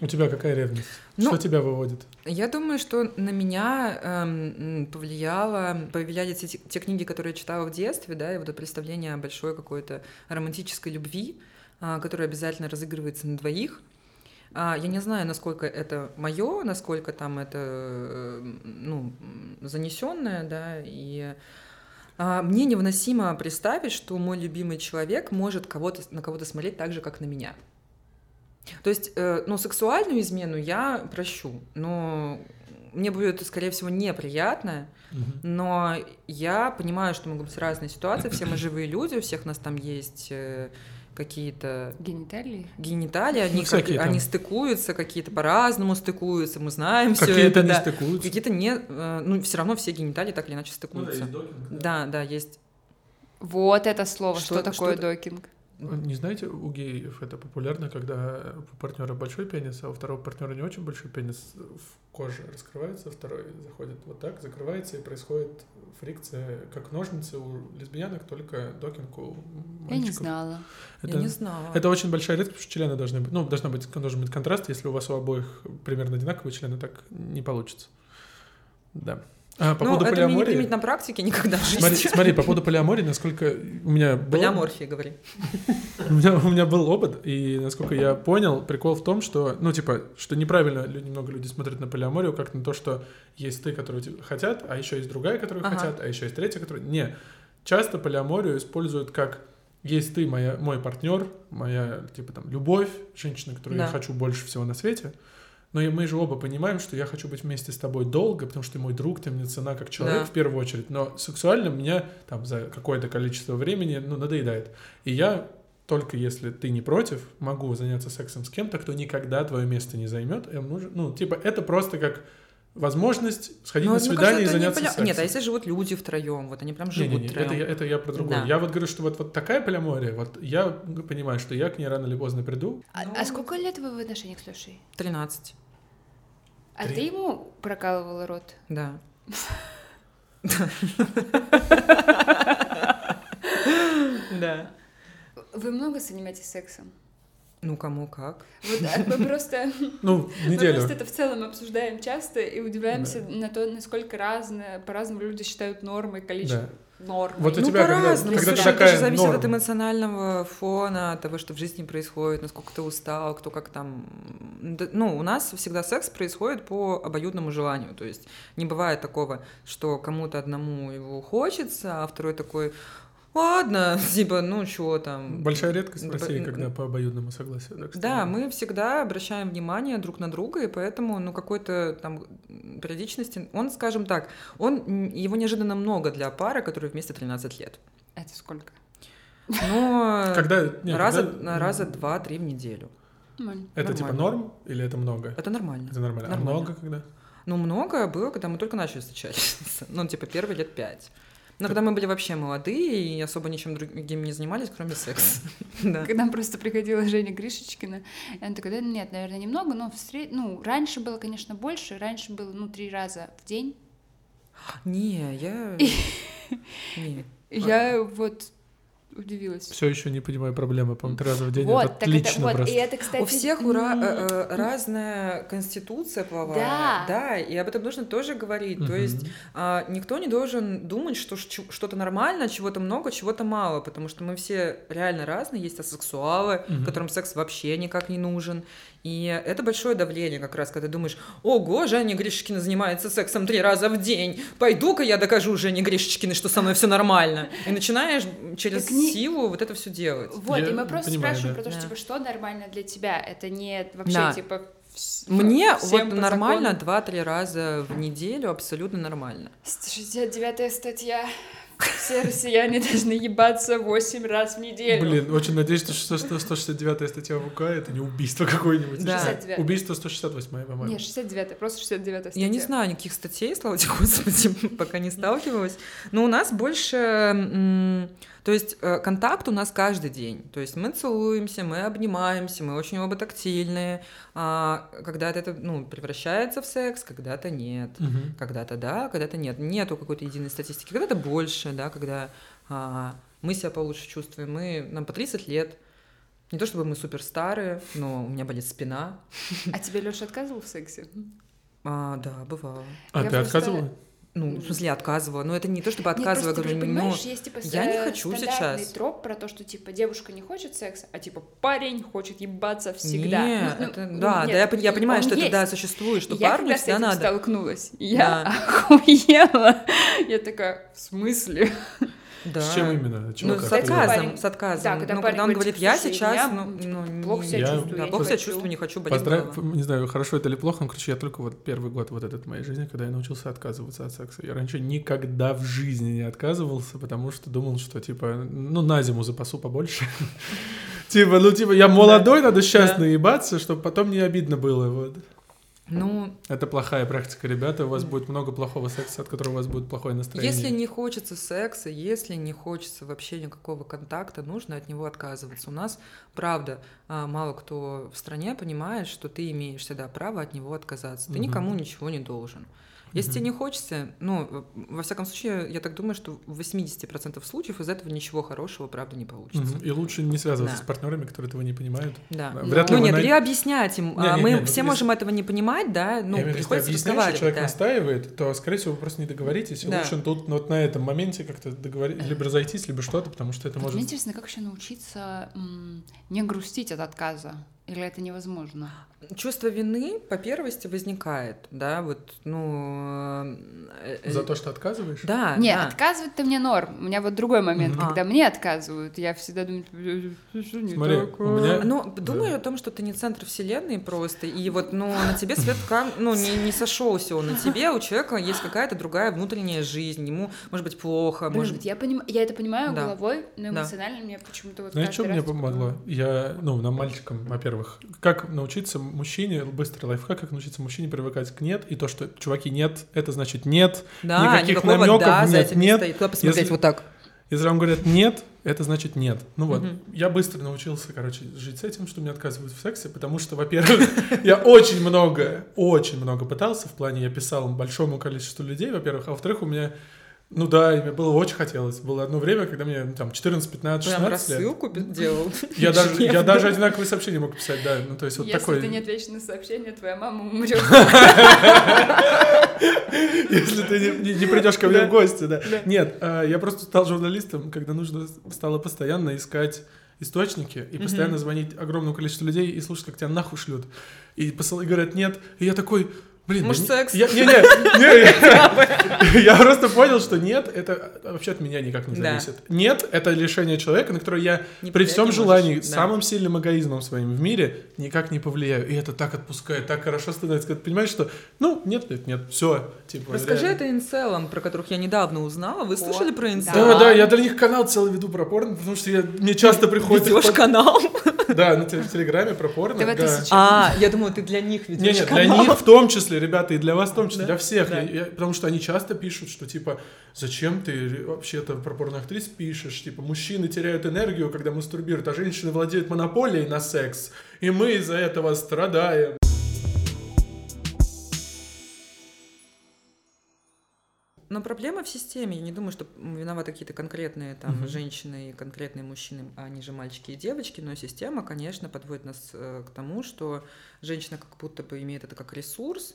У тебя какая ревность? Ну, что тебя выводит? Я думаю, что на меня эм, повлияло, повлияли те, те книги, которые я читала в детстве, да, и вот это представление большой какой-то романтической любви, который обязательно разыгрывается на двоих. А, я не знаю, насколько это мое, насколько там это э, ну, занесенное, да, и а, мне невыносимо представить, что мой любимый человек может кого-то, на кого-то смотреть так же, как на меня. То есть, э, ну, сексуальную измену я прощу, но мне будет, скорее всего, неприятно, угу. но я понимаю, что могут быть разные ситуации, все мы живые люди, у всех нас там есть э, какие-то... Гениталии? Гениталии, они, ну, как, они стыкуются, какие-то по-разному стыкуются, мы знаем все это. Какие-то не да. стыкуются. Какие-то не... Э, ну, все равно все гениталии так или иначе стыкуются. Ну, да, есть докинг, да. да, да, есть. Вот это слово, что, что такое что докинг? Не знаете, у геев это популярно, когда у партнера большой пенис, а у второго партнера не очень большой пенис, в коже раскрывается, второй заходит вот так, закрывается, и происходит фрикция, как ножницы у лесбиянок, только докинг у мальчиков. Я не знала. Это, Я не знала. Это очень большая редкость, потому что члены должны быть, ну, должна быть, должен быть контраст, если у вас у обоих примерно одинаковые члены, так не получится. Да. А, по ну, поводу это полиамории... не применить на практике никогда в жизни. Смотри, смотри, по поводу полиамории, насколько у меня был... Полиаморфии, говори. у, меня, у меня был опыт, и насколько я понял, прикол в том, что, ну, типа, что неправильно люди, много людей смотрят на полиаморию, как на то, что есть ты, которые хотят, а еще есть другая, которую ага. хотят, а еще есть третья, которая... Не. Часто полиаморию используют как есть ты, моя, мой партнер, моя, типа, там, любовь, женщина, которую да. я хочу больше всего на свете, но мы же оба понимаем, что я хочу быть вместе с тобой долго, потому что ты мой друг, ты мне цена как человек да. в первую очередь. Но сексуально меня там за какое-то количество времени ну, надоедает. И я только если ты не против, могу заняться сексом с кем-то, кто никогда твое место не займет. Ну, типа, это просто как возможность сходить Но, на свидание кажется, и заняться поля... сексом. Нет, а если живут люди втроем, вот они прям живут не, не, не, втроем. Это, я, это я про другое. Да. Я вот говорю, что вот, вот такая полиамория, вот я понимаю, что я к ней рано или поздно приду. А, Но... а сколько лет вы в отношениях с Лешей? Тринадцать. А ты ему прокалывала рот? Да. Да. Вы много занимаетесь сексом? Ну, кому как. Вот, а мы просто... Ну, неделю. Мы просто это в целом обсуждаем часто и удивляемся на то, насколько разное, по-разному люди считают нормой количество. Да норм. Вот у ну, тебя, когда, когда Слушай, такая это же зависит норма. от эмоционального фона, от того, что в жизни происходит, насколько ты устал, кто как там... Ну, у нас всегда секс происходит по обоюдному желанию, то есть не бывает такого, что кому-то одному его хочется, а второй такой, ладно, типа, ну что там. Большая редкость в России, когда по обоюдному согласию. Так да, мы всегда обращаем внимание друг на друга, и поэтому, ну, какой-то там периодичности, он, скажем так, он, его неожиданно много для пары, которые вместе 13 лет. Это сколько? Ну, когда, нет, раза, когда... раза два-три в неделю. Нормально. Это типа норм или это много? Это нормально. Это нормально. нормально. А много когда? Ну, много было, когда мы только начали встречаться. Ну, типа, первые лет пять. Но когда мы были вообще молодые и особо ничем другим не занимались, кроме секса. Когда просто приходила Женя Гришечкина, и она такая, да нет, наверное, немного, но встр... ну, раньше было, конечно, больше, раньше было, ну, три раза в день. Не, я... Не. Я вот удивилась. Все еще не понимаю проблемы, по-моему, три раза в день. Вот, это отлично это, вот, И это, кстати... У всех ура, э, э, разная конституция половая. Да. Да, и об этом нужно тоже говорить. Угу. То есть э, никто не должен думать, что что-то нормально, чего-то много, чего-то мало, потому что мы все реально разные. Есть асексуалы, угу. которым секс вообще никак не нужен. И это большое давление как раз, когда ты думаешь, ого, Женя Гришкина занимается сексом три раза в день, пойду-ка я докажу Жене Гришкиной, что со мной все нормально. И начинаешь через не... силу вот это все делать. Вот, я и мы просто понимаю, спрашиваем да. про то, что, да. типа, что нормально для тебя. Это не вообще, да. типа, Мне всем вот нормально закону. два-три раза в неделю, абсолютно нормально. 69 статья. Все россияне должны ебаться 8 раз в неделю. Блин, очень надеюсь, что 169 статья ВК это не убийство какое-нибудь. Да. 69. Убийство 168, по-моему. Не, 69 просто 69 статья. Я не знаю никаких статей, слава тебе, Господи, пока не сталкивалась. Но у нас больше... То есть э, контакт у нас каждый день. То есть мы целуемся, мы обнимаемся, мы очень оба тактильные. А когда-то это ну, превращается в секс, когда-то нет. Мгм. Когда-то да, когда-то нет. Нету какой-то единой статистики. Когда-то больше, да, когда а, мы себя получше чувствуем. Мы, нам по 30 лет. Не то чтобы мы супер старые, но у меня болит спина. А тебе Леша отказывал в сексе? А, да, бывало. А Я ты просто- отказывала? Ну, в смысле, отказывала. Но это не то, чтобы Нет, отказывала, ты же говорю, ну, есть типа я не ста- хочу сейчас. троп про то, что типа девушка не хочет секса, а типа парень хочет ебаться всегда. Нет, Ну, ну, это- ну, да, нет, да, я, я понимаю, он что это есть. да, существует, что я парню всегда надо. столкнулась, я охуела. Я такая, в смысле? Да. С чем именно? Чего Ну, как с отказом. парень- с отказом. Да, когда ну, когда он говорит, я «Слушай, сейчас, я, ну, типа, ну, плохо себя Я- чувствую, да, я плохо себя чувствую, не хочу болеть Поздрав... Не знаю, хорошо это или плохо, но, короче, я только вот первый год вот этот в моей жизни, когда я научился отказываться от секса. Я раньше никогда в жизни не отказывался, потому что думал, что, типа, ну, на зиму запасу побольше. Типа, ну, типа, я молодой, надо сейчас наебаться, чтобы потом не обидно было, вот. Ну, Это плохая практика, ребята, у вас будет много плохого секса, от которого у вас будет плохое настроение. если не хочется секса, если не хочется вообще никакого контакта, нужно от него отказываться. У нас, правда, а, мало кто в стране понимает, что ты имеешь всегда право от него отказаться. Ты Мгм. никому ничего не должен. Если Мгм. тебе не хочется, ну, во всяком случае, я так думаю, что в 80% случаев из этого ничего хорошего, правда, не получится. Мгм. И лучше не связываться Да. с партнерами, которые этого не понимают. Да. Вряд ли ну нет, най- или объяснять им. А Не-не-не, мы ну, все если- можем этого не понимать, да, ну, Я если приходится что разговаривать. человек да. настаивает, то, скорее всего, вы просто не договоритесь, и Да. лучше тут ну, вот на этом моменте как-то договорить, либо разойтись, либо что-то, потому что это Вот может... Мне интересно, как еще научиться м, не грустить от отказа? Или это невозможно? Чувство вины по первости возникает, да, вот, ну... э, э, За то, что отказываешь? Да, Не, да. отказывать-то мне норм. У меня вот другой момент, Мгм. когда мне отказывают, я всегда думаю, «Э, что не Смотри, так, у а?» меня- Ну, думаю Да. о том, что ты не центр вселенной просто, и вот, ну, на тебе свет ну, не, не сошелся он на тебе, у человека есть какая-то другая внутренняя жизнь, ему, может быть, плохо, Блин, может вот я, поним... я это понимаю Да. головой, но Да. эмоционально мне почему-то вот Знаешь, что мне такое, помогло? Я, ну, нам, мальчикам, во-первых, как научиться мужчине, быстрый лайфхак, как научиться мужчине привыкать к нет, и то, что, чуваки, нет, это значит нет. Да, никаких намеков да нет, не нет. стоит. Куда посмотреть Если- вот так? Если вам говорят нет, это значит нет. Ну вот, Мгм. я быстро научился, короче, жить с этим, что мне отказывают в сексе, потому что, во-первых, я очень много, очень много пытался, в плане я писал большому количеству людей, во-первых, а во-вторых, у меня, ну да, мне было очень хотелось. Было одно время, когда мне ну, там 14, 15, Прям 16 лет. рассылку делал. Я даже, я даже одинаковые сообщения мог писать, да. Ну, то есть вот Если такой... ты не ответишь на сообщение, твоя мама умрет. Если ты не, придешь ко мне в гости, да. Нет, а, я просто стал журналистом, когда нужно стало постоянно искать источники и постоянно звонить огромному количеству людей и слушать, как тебя нахуй шлют. И, посыл, и говорят нет. И я такой, блин, да Может, не- секс? Я, не, не, не, я, я просто понял, что нет, это вообще от меня никак не Да. зависит. Нет, это решение человека, на которое я Не при всем желании, можешь, да. самым сильным эгоизмом своим в мире никак не повлияю. И это так отпускает, так хорошо становится, когда ты понимаешь, что, ну, нет, нет, нет, все, типа. Расскажи реально. это инцелам, про которых я недавно узнала. Вы слышали про инцел? Да, Да. да, я для них канал целый веду про порно, потому что я, мне часто приходится... Ведешь под- канал? Да, на Телеграме про порно. А, я думала, ты для них ведешь Не, нет, для них в том числе, ребята, и для вас в том числе, для всех. потому что они часто пишут, что типа, зачем ты вообще-то про порноактрис пишешь? Типа, мужчины теряют энергию, когда мастурбируют, а женщины владеют монополией на секс. И мы из-за этого страдаем. Но проблема в системе. Я не думаю, что виноваты какие-то конкретные там Мгм. женщины и конкретные мужчины, а они же мальчики и девочки. Но система, конечно, подводит нас э, к тому, что женщина как будто бы имеет это как ресурс,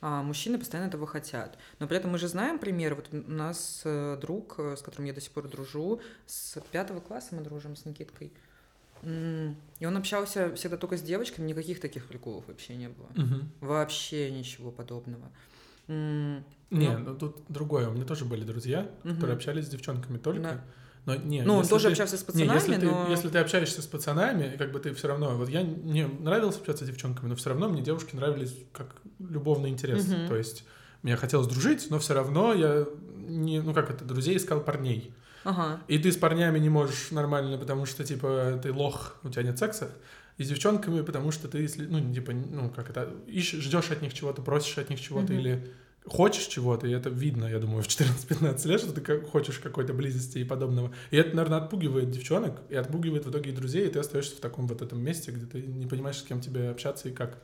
а мужчины постоянно этого хотят. Но при этом мы же знаем пример. Вот у нас э, друг, э, с которым я до сих пор дружу, с пятого класса мы дружим с Никиткой. И он общался всегда только с девочками, никаких таких приколов вообще не было. Мгм. Вообще ничего подобного. Не, Ну. ну тут другое. У меня тоже были друзья, Мгм. которые общались с девчонками только. Да. Но не, Ну, он если тоже ты- общался с не, пацанами, если, ты, но... если ты общаешься с пацанами, как бы ты все равно... Вот я мне нравилось общаться с девчонками, но все равно мне девушки нравились как любовный интерес. Мгм. То есть мне хотелось дружить, но все равно я не, ну как это, друзей искал парней. Ага. И ты с парнями не можешь нормально, потому что, типа, ты лох, у тебя нет секса. И с девчонками, потому что ты, если, ну, типа, ну, как это, ищешь, ждешь от них чего-то, просишь от них чего-то, Мгм. или хочешь чего-то, и это видно, я думаю, в 14-15 лет, что ты как- хочешь какой-то близости и подобного. И это, наверное, отпугивает девчонок, и отпугивает в итоге и друзей, и ты остаешься в таком вот этом месте, где ты не понимаешь, с кем тебе общаться и как.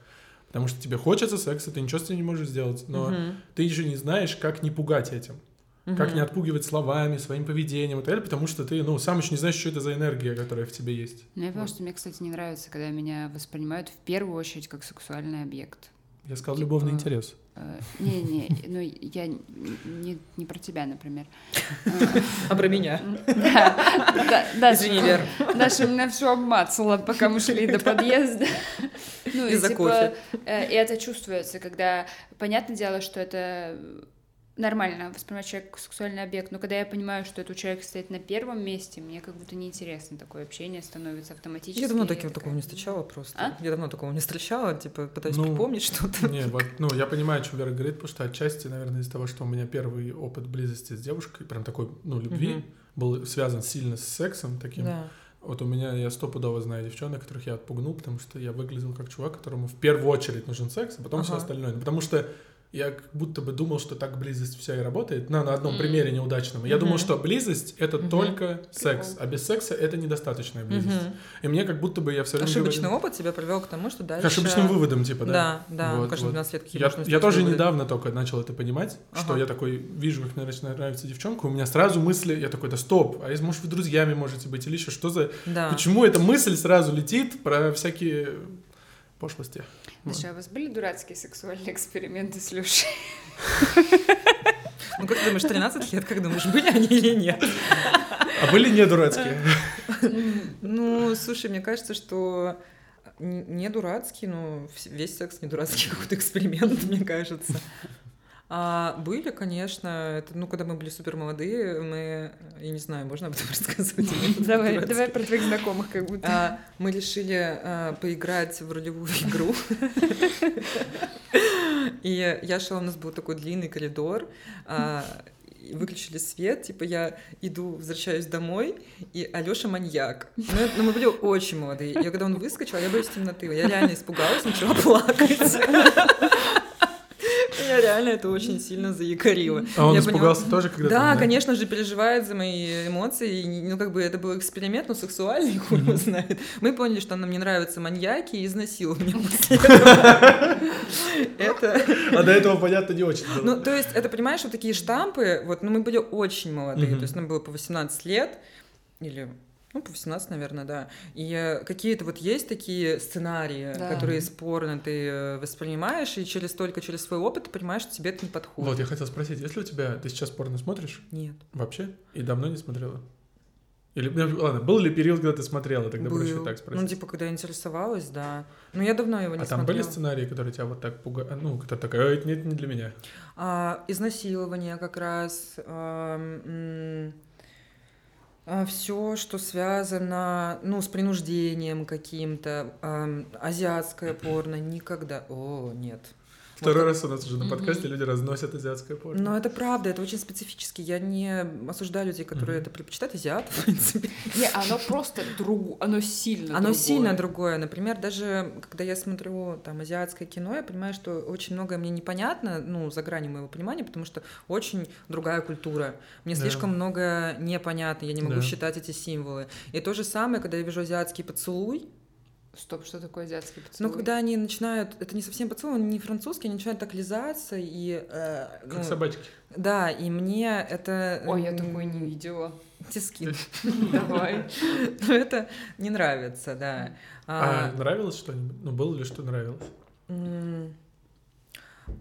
Потому что тебе хочется секса, ты ничего с этим не можешь сделать, но Мгм. ты еще не знаешь, как не пугать этим. Как Мгм. не отпугивать словами, своим поведением и так далее, потому что ты, ну, сам еще не знаешь, что это за энергия, которая в тебе есть. Ну, я поняла, что мне, кстати, не нравится, когда меня воспринимают в первую очередь как сексуальный объект. Я сказал Типа- любовный интерес. Э, Не-не, ну я не, не про тебя, например. А про меня? Да, да, Извини, Вер. Даша меня все обмацала, пока мы шли до подъезда. Ну, и типа, э, это чувствуется, когда, понятное дело, что это нормально воспринимать человека как сексуальный объект, но когда я понимаю, что этот человек стоит на первом месте, мне как будто неинтересно такое общение становится автоматически. Я давно такого, такая, такого не встречала просто. А? Я давно такого не встречала, типа, пытаюсь Ну, припомнить что-то. Не, вот, ну, я понимаю, о чем Вера говорит, потому что отчасти, наверное, из-за того, что у меня первый опыт близости с девушкой, прям такой, ну, любви, Мгм. был связан сильно с сексом таким. Да. Вот у меня, я стопудово знаю девчонок, которых я отпугнул, потому что я выглядел как чувак, которому в первую очередь нужен секс, а потом все Ага. остальное. Ну, Потому что я как будто бы думал, что так близость вся и работает, на, на одном М. примере неудачном. Я думал, Мгм. что близость — это Мгм. только секс, а без секса это недостаточная близость. Мгм. И мне как будто бы я все время Ошибочный говорил- опыт тебя привел к тому, что К дальше... ошибочным выводам, типа, да? Да, да, Вот, каждые вот. 12 лет какие Я, я тоже выводы. недавно только начал это понимать, что Ага. я такой вижу, как мне начинает нравиться девчонка, у меня сразу мысли, я такой, да стоп, а если, может, вы друзьями можете быть, или еще что за... Да. Почему эта мысль сразу летит про всякие пошлости? Вот. Даша, а у вас были дурацкие сексуальные эксперименты с Лешей? Ну, как ты думаешь, 13 лет, как думаешь, были они или нет? А были не дурацкие? Ну, слушай, мне кажется, что не дурацкий, но весь секс не дурацкий какой-то эксперимент, мне кажется. А были, конечно, это, ну, когда мы были супер молодые, мы, я не знаю, можно об этом рассказывать? Давай, давай про твоих знакомых как будто. А, мы решили а, поиграть в ролевую игру. И я шла, у нас был такой длинный коридор, а, выключили свет, типа я иду, возвращаюсь домой, и Алёша маньяк. Ну, это- ну, мы были очень молодые. И когда он выскочил, я боюсь темноты. Я реально испугалась, начала плакать. Меня реально это очень сильно заякорило. А он Я испугался поняла- тоже, когда Да, конечно же, переживает за мои эмоции. Ну, как бы это был эксперимент, но сексуальный, хуй его знает. Мы поняли, что нам не нравятся маньяки и изнасилования после этого. Это... А до этого, понятно, не очень. Ну, то есть, это, понимаешь, вот такие штампы, вот, ну, мы были очень молодые, то есть нам было по 18 лет, или, ну, по 18, наверное, да, и э, какие-то вот есть такие сценарии, Да. которые спорно ты э, воспринимаешь, и через только через свой опыт ты понимаешь, что тебе это не подходит. Вот, я хотел спросить, если у тебя... Ты сейчас порно смотришь Нет. вообще? И давно не смотрела? Или, ну, ладно, был ли период, когда ты смотрела? Тогда проще Был. так спросить. Ну, типа, когда я интересовалась, да. Но я давно его не а там были смотрела. сценарии, которые тебя вот так пугают? Ну, такой, «Ой, это нет, не для меня. А, изнасилование как раз. Все, что связано, ну, с принуждением каким-то, азиатское порно никогда. О, нет. Второй раз у нас уже на подкасте люди разносят азиатское порно. Но это правда, это очень специфически. Я не осуждаю людей, которые это предпочитают, азиат, в принципе. Не, оно просто другое, оно сильно Оно сильно другое. Например, даже когда я смотрю там азиатское кино, я понимаю, что очень многое мне непонятно, ну, за гранью моего понимания, потому что очень другая культура. Мне слишком много непонятно, я не могу считать эти символы. И то же самое, когда я вижу азиатский поцелуй, Стоп, что такое азиатский поцелуй? но когда они начинают, это не совсем поцелуй, он не французский, они начинают так лизаться и... э, Как ну, собачки. Да, и мне это... Ой, я м, такой не видела. Тиски. Давай. Но это не нравится, да. А, А, нравилось что-нибудь? Ну, было ли что нравилось?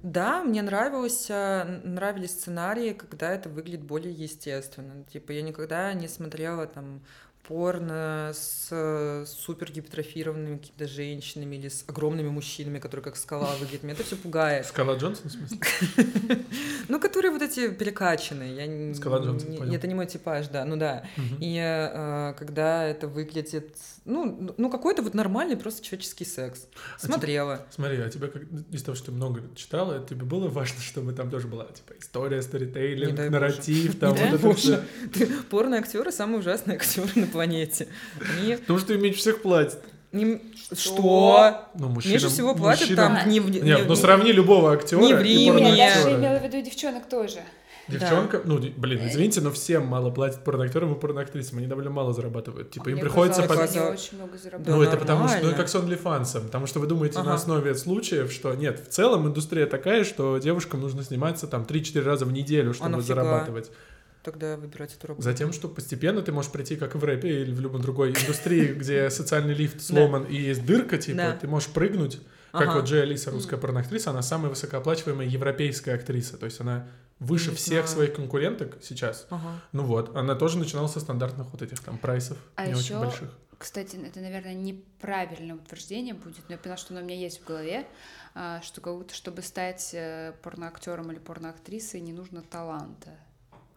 Да, мне нравилось, н- нравились сценарии, когда это выглядит более естественно. Типа я никогда не смотрела там порно с э, супер гипертрофированными какими-то женщинами или с огромными мужчинами, которые как скала выглядят. Меня это все пугает. Скала Джонсон, в смысле? Ну, которые вот эти перекачанные. Я Скала Джонсон, понял. Это не мой типаж, да, ну да. И э, когда это выглядит, ну, ну какой-то вот нормальный просто человеческий секс. А Смотрела. Смотри, а тебе как из того, что ты много читала, тебе было важно, чтобы там тоже была типа история, сторитейлинг, нарратив, там вот это всё. Порно-актеры самые ужасные актеры на планете. Они Потому что им меньше всех платят. им- Что? Ну, мужчинам, Меньше всего платят мужчинам- там не не- Нет, ну не- сравни любого актера не в Риме, Я даже имела в виду девчонок тоже. Девчонка, ну, ди- блин, извините, но всем мало платят порноактерам и порноактрисам, они довольно мало зарабатывают. Типа, им Мне приходится... под- они очень много Да зарабатывают. Ну, это потому что, ну, как с OnlyFans, потому что вы думаете на Ага. основе случаев, что нет, в целом индустрия такая, что девушкам нужно сниматься там 3-4 раза в неделю, чтобы нафига? зарабатывать. Тогда выбирать эту работу. Затем, что постепенно ты можешь прийти, как в рэпе или в любой другой индустрии, где социальный лифт сломан и есть дырка, типа, ты можешь прыгнуть, как вот Джей Алиса, русская порноактриса, она самая высокооплачиваемая европейская актриса, то есть она выше всех своих конкуренток сейчас. Ну вот, она тоже начинала со стандартных вот этих там прайсов, А не очень больших. Кстати, это, наверное, неправильное утверждение будет, но я поняла, что оно у меня есть в голове, а, что как будто, чтобы стать э, порноактером или порноактрисой, не нужно таланта.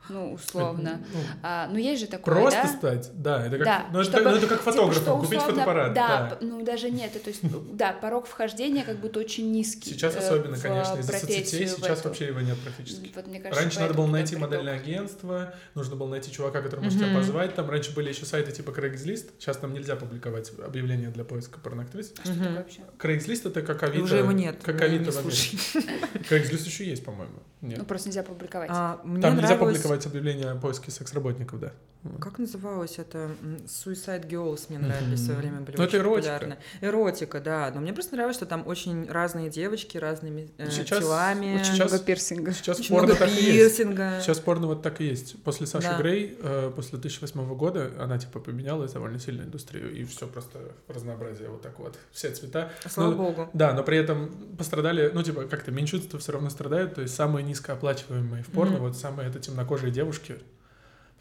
Ну, условно. Ну, А, ну, есть же такое, Просто да? стать, да, это как, Да, ну, это, чтобы, ну, это как типа, фотографом, что купить условно, фотоаппарат. Да, да. п- ну даже нет, то есть, да, порог вхождения как будто очень низкий. Сейчас э, особенно, конечно, из-за соцсетей сейчас эту. вообще его нет практически. Вот, мне кажется, Раньше надо было найти модельное агентство, нужно было найти чувака, который может тебя Мгм. позвать. Там раньше были еще сайты типа Craigslist. Сейчас там нельзя публиковать объявления для поиска порноактрис. А что Мгм. такое вообще? Craigslist это как Авито. Уже его нет. Как Авито в Америке. слушай. Craigslist еще есть, по-моему. Нет. Ну, просто нельзя публиковать. А, Там нельзя нравилось- публиковать объявления о поиске секс-работников, да. Как называлось это? Suicide Girls мне нравились в свое время, были Ну, это очень эротика. популярны. Эротика, да. Но мне просто нравилось, что там очень разные девочки, разными э, Сейчас- телами. вот сейчас- Много пирсинга. Сейчас Очень порно много так и есть. пирсинга. Сейчас порно вот так и есть. После Саши Да. Грей, э, после 2008 года, она типа поменяла довольно сильно индустрию, и все просто разнообразие вот так вот. Все цвета. Слава Ну, богу. Да, но при этом пострадали, ну, типа, как-то меньшинство все равно страдают, то есть самые низкооплачиваемые в порно, Мгм. вот самые это темнокожие девушки,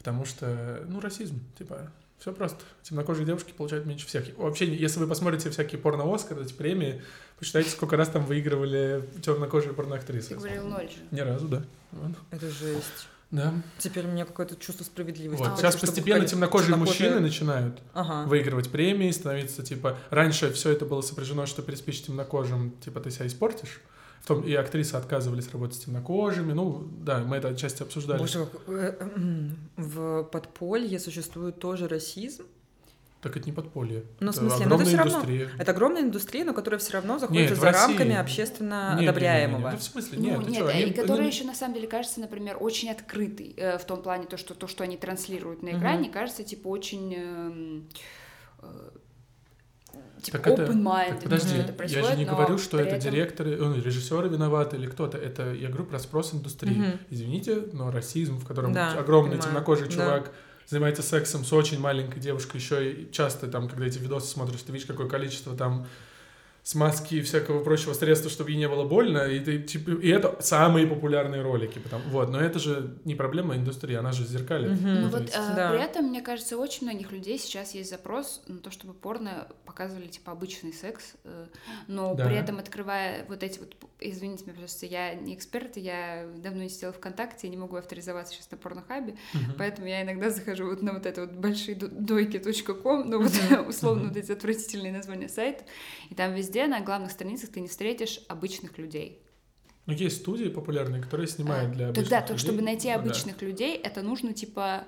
потому что, ну, расизм, типа, все просто. Темнокожие девушки получают меньше всех. Вообще, если вы посмотрите всякие порно-Оскар, эти премии, посчитайте, сколько раз там выигрывали темнокожие порноактрисы. Ты говорил ноль же. Ни разу, да. Вот. Это жесть. Да. Теперь у меня какое-то чувство справедливости. Вот. А, Сейчас постепенно темнокожие темнокожие- мужчины начинают Ага. выигрывать премии, становиться типа... Раньше все это было сопряжено, что переспишь темнокожим, типа ты себя испортишь. В том и актрисы отказывались работать с темнокожими. Ну, да, мы это отчасти обсуждали. Боже, э, м, в подполье существует тоже расизм. Так это не подполье. Ну, в это смысле, ну, это огромная всё равно- индустрия. Это огромная индустрия, но которая все равно заходит Нет, в за России. рамками общественно Не, не, не, не, одобряемого. Ну, в смысле, Ну, нет, нет, ты чё, а они- и который они- еще на самом деле кажется, например, очень открытый э, в том плане то, что то, что они транслируют на экране, кажется типа очень эм, э, типа Так это- open-minded, Так подожди, это я же не говорю, что это этом- директоры, ну, режиссеры виноваты или кто-то. Это я говорю про спрос индустрии. Мгм. Извините, но расизм, в котором Да, огромный понимаю. темнокожий Да. чувак занимается сексом с очень маленькой девушкой, еще и часто там, когда эти видосы смотришь, ты видишь, какое количество там смазки и всякого прочего средства, чтобы ей не было больно, и ты типа, и это самые популярные ролики, потому, вот, но это же не проблема индустрии, она же зеркалит. Мгм. Ну то вот есть- э, Да. при этом, мне кажется, очень многих людей сейчас есть запрос на то, чтобы порно показывали типа обычный секс, э, но Да. при этом открывая вот эти вот, извините меня, просто я не эксперт, я давно не сидела ВКонтакте, я не могу авторизоваться сейчас на порнохабе, Мгм. поэтому я иногда захожу вот на вот это вот большие дойки.ком, ну вот условно вот эти отвратительные названия сайтов, и там везде на главных страницах ты не встретишь обычных людей. Ну, есть студии популярные, которые снимают для Так обычных да, то людей. чтобы найти Ну, да. обычных людей, это нужно типа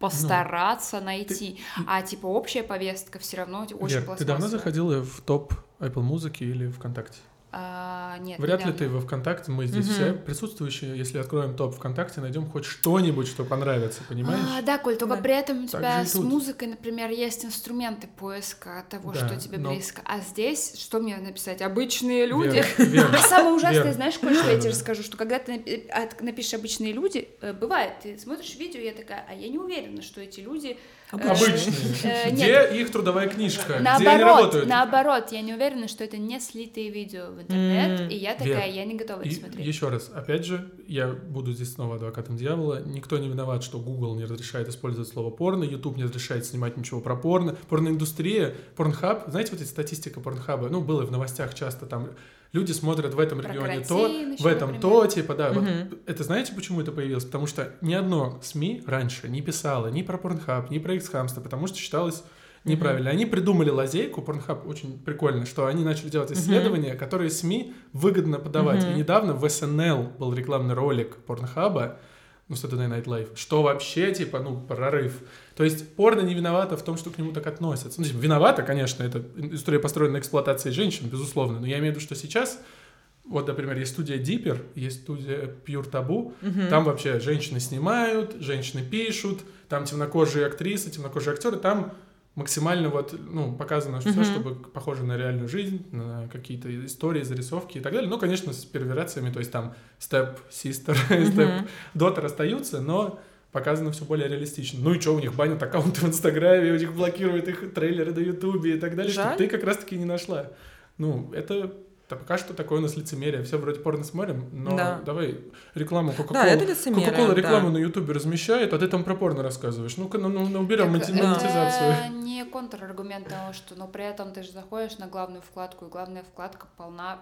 постараться найти, а типа общая повестка все равно очень Вер, ты давно пластмассовая. заходила в топ Apple музыки или ВКонтакте? А, нет, Вряд ли недавно. ты во ВКонтакте, мы здесь Мгм. все присутствующие, если откроем топ ВКонтакте, найдем хоть что-нибудь, что понравится, понимаешь? А, да, Коль, только Да. при этом у тебя с тут. музыкой, например, есть инструменты поиска того, Да, что тебе но- близко. А здесь что мне написать? Обычные люди. Вера, Вера, А самое ужасное, Вера. знаешь, Коль, что я тебе расскажу, что когда ты напишешь обычные люди, э, бывает, ты смотришь видео, я такая, а я не уверена, что эти люди Обычные. э, Где их трудовая книжка? Где они Наоборот, работают? наоборот, я не уверена, что это не слитые видео в интернет, и я такая, я не готова это смотреть. еще раз, опять же, я буду здесь снова адвокатом дьявола. Никто не виноват, что Google не разрешает использовать слово порно, YouTube не разрешает снимать ничего про порно. Порноиндустрия, порнхаб, знаете, вот эта статистика порнхаба, ну, было в новостях часто там, люди смотрят в этом Про регионе то, в этом например. то, типа, да. Вот Мгм. это знаете, почему это появилось? Потому что ни одно СМИ раньше не писало ни про порнхаб, ни про X-хамство, потому что считалось неправильно. Они придумали лазейку, порнхаб очень прикольно, что они начали делать исследования, которые СМИ выгодно подавать. Мгм. И недавно в СНЛ был рекламный ролик порнхаба, ну, Saturday Night Live, что вообще, типа, ну, прорыв. То есть порно не виновато в том, что к нему так относятся. Ну, типа, виновата, конечно, это история построена на эксплуатации женщин, безусловно, но я имею в виду, что сейчас вот, например, есть студия Диппер, есть студия Pure Taboo, Мгм. там вообще женщины снимают, женщины пишут, там темнокожие актрисы, темнокожие актеры, там максимально вот, ну, показано все, Мгм. чтобы похоже на реальную жизнь, на какие-то истории, зарисовки и так далее. Ну, конечно, с перверациями, то есть там степ систер, степ Мгм. дотер остаются, но показано все более реалистично. Ну и что, у них банят аккаунты в Инстаграме, у них блокируют их трейлеры на Ютубе и так далее, что Жаль. ты как раз-таки не нашла. Ну, это да, пока что такое у нас лицемерие. Все вроде порно смотрим, но Да. давай рекламу Coca-Cola. Да, это лицемерие. Coca-Cola рекламу да. на Ютубе размещает, а ты там про порно рассказываешь. Ну-ка, ну, ну, ну, уберем Так монти- это монетизацию. не контраргумент того, что, но при этом ты же заходишь на главную вкладку, и главная вкладка полна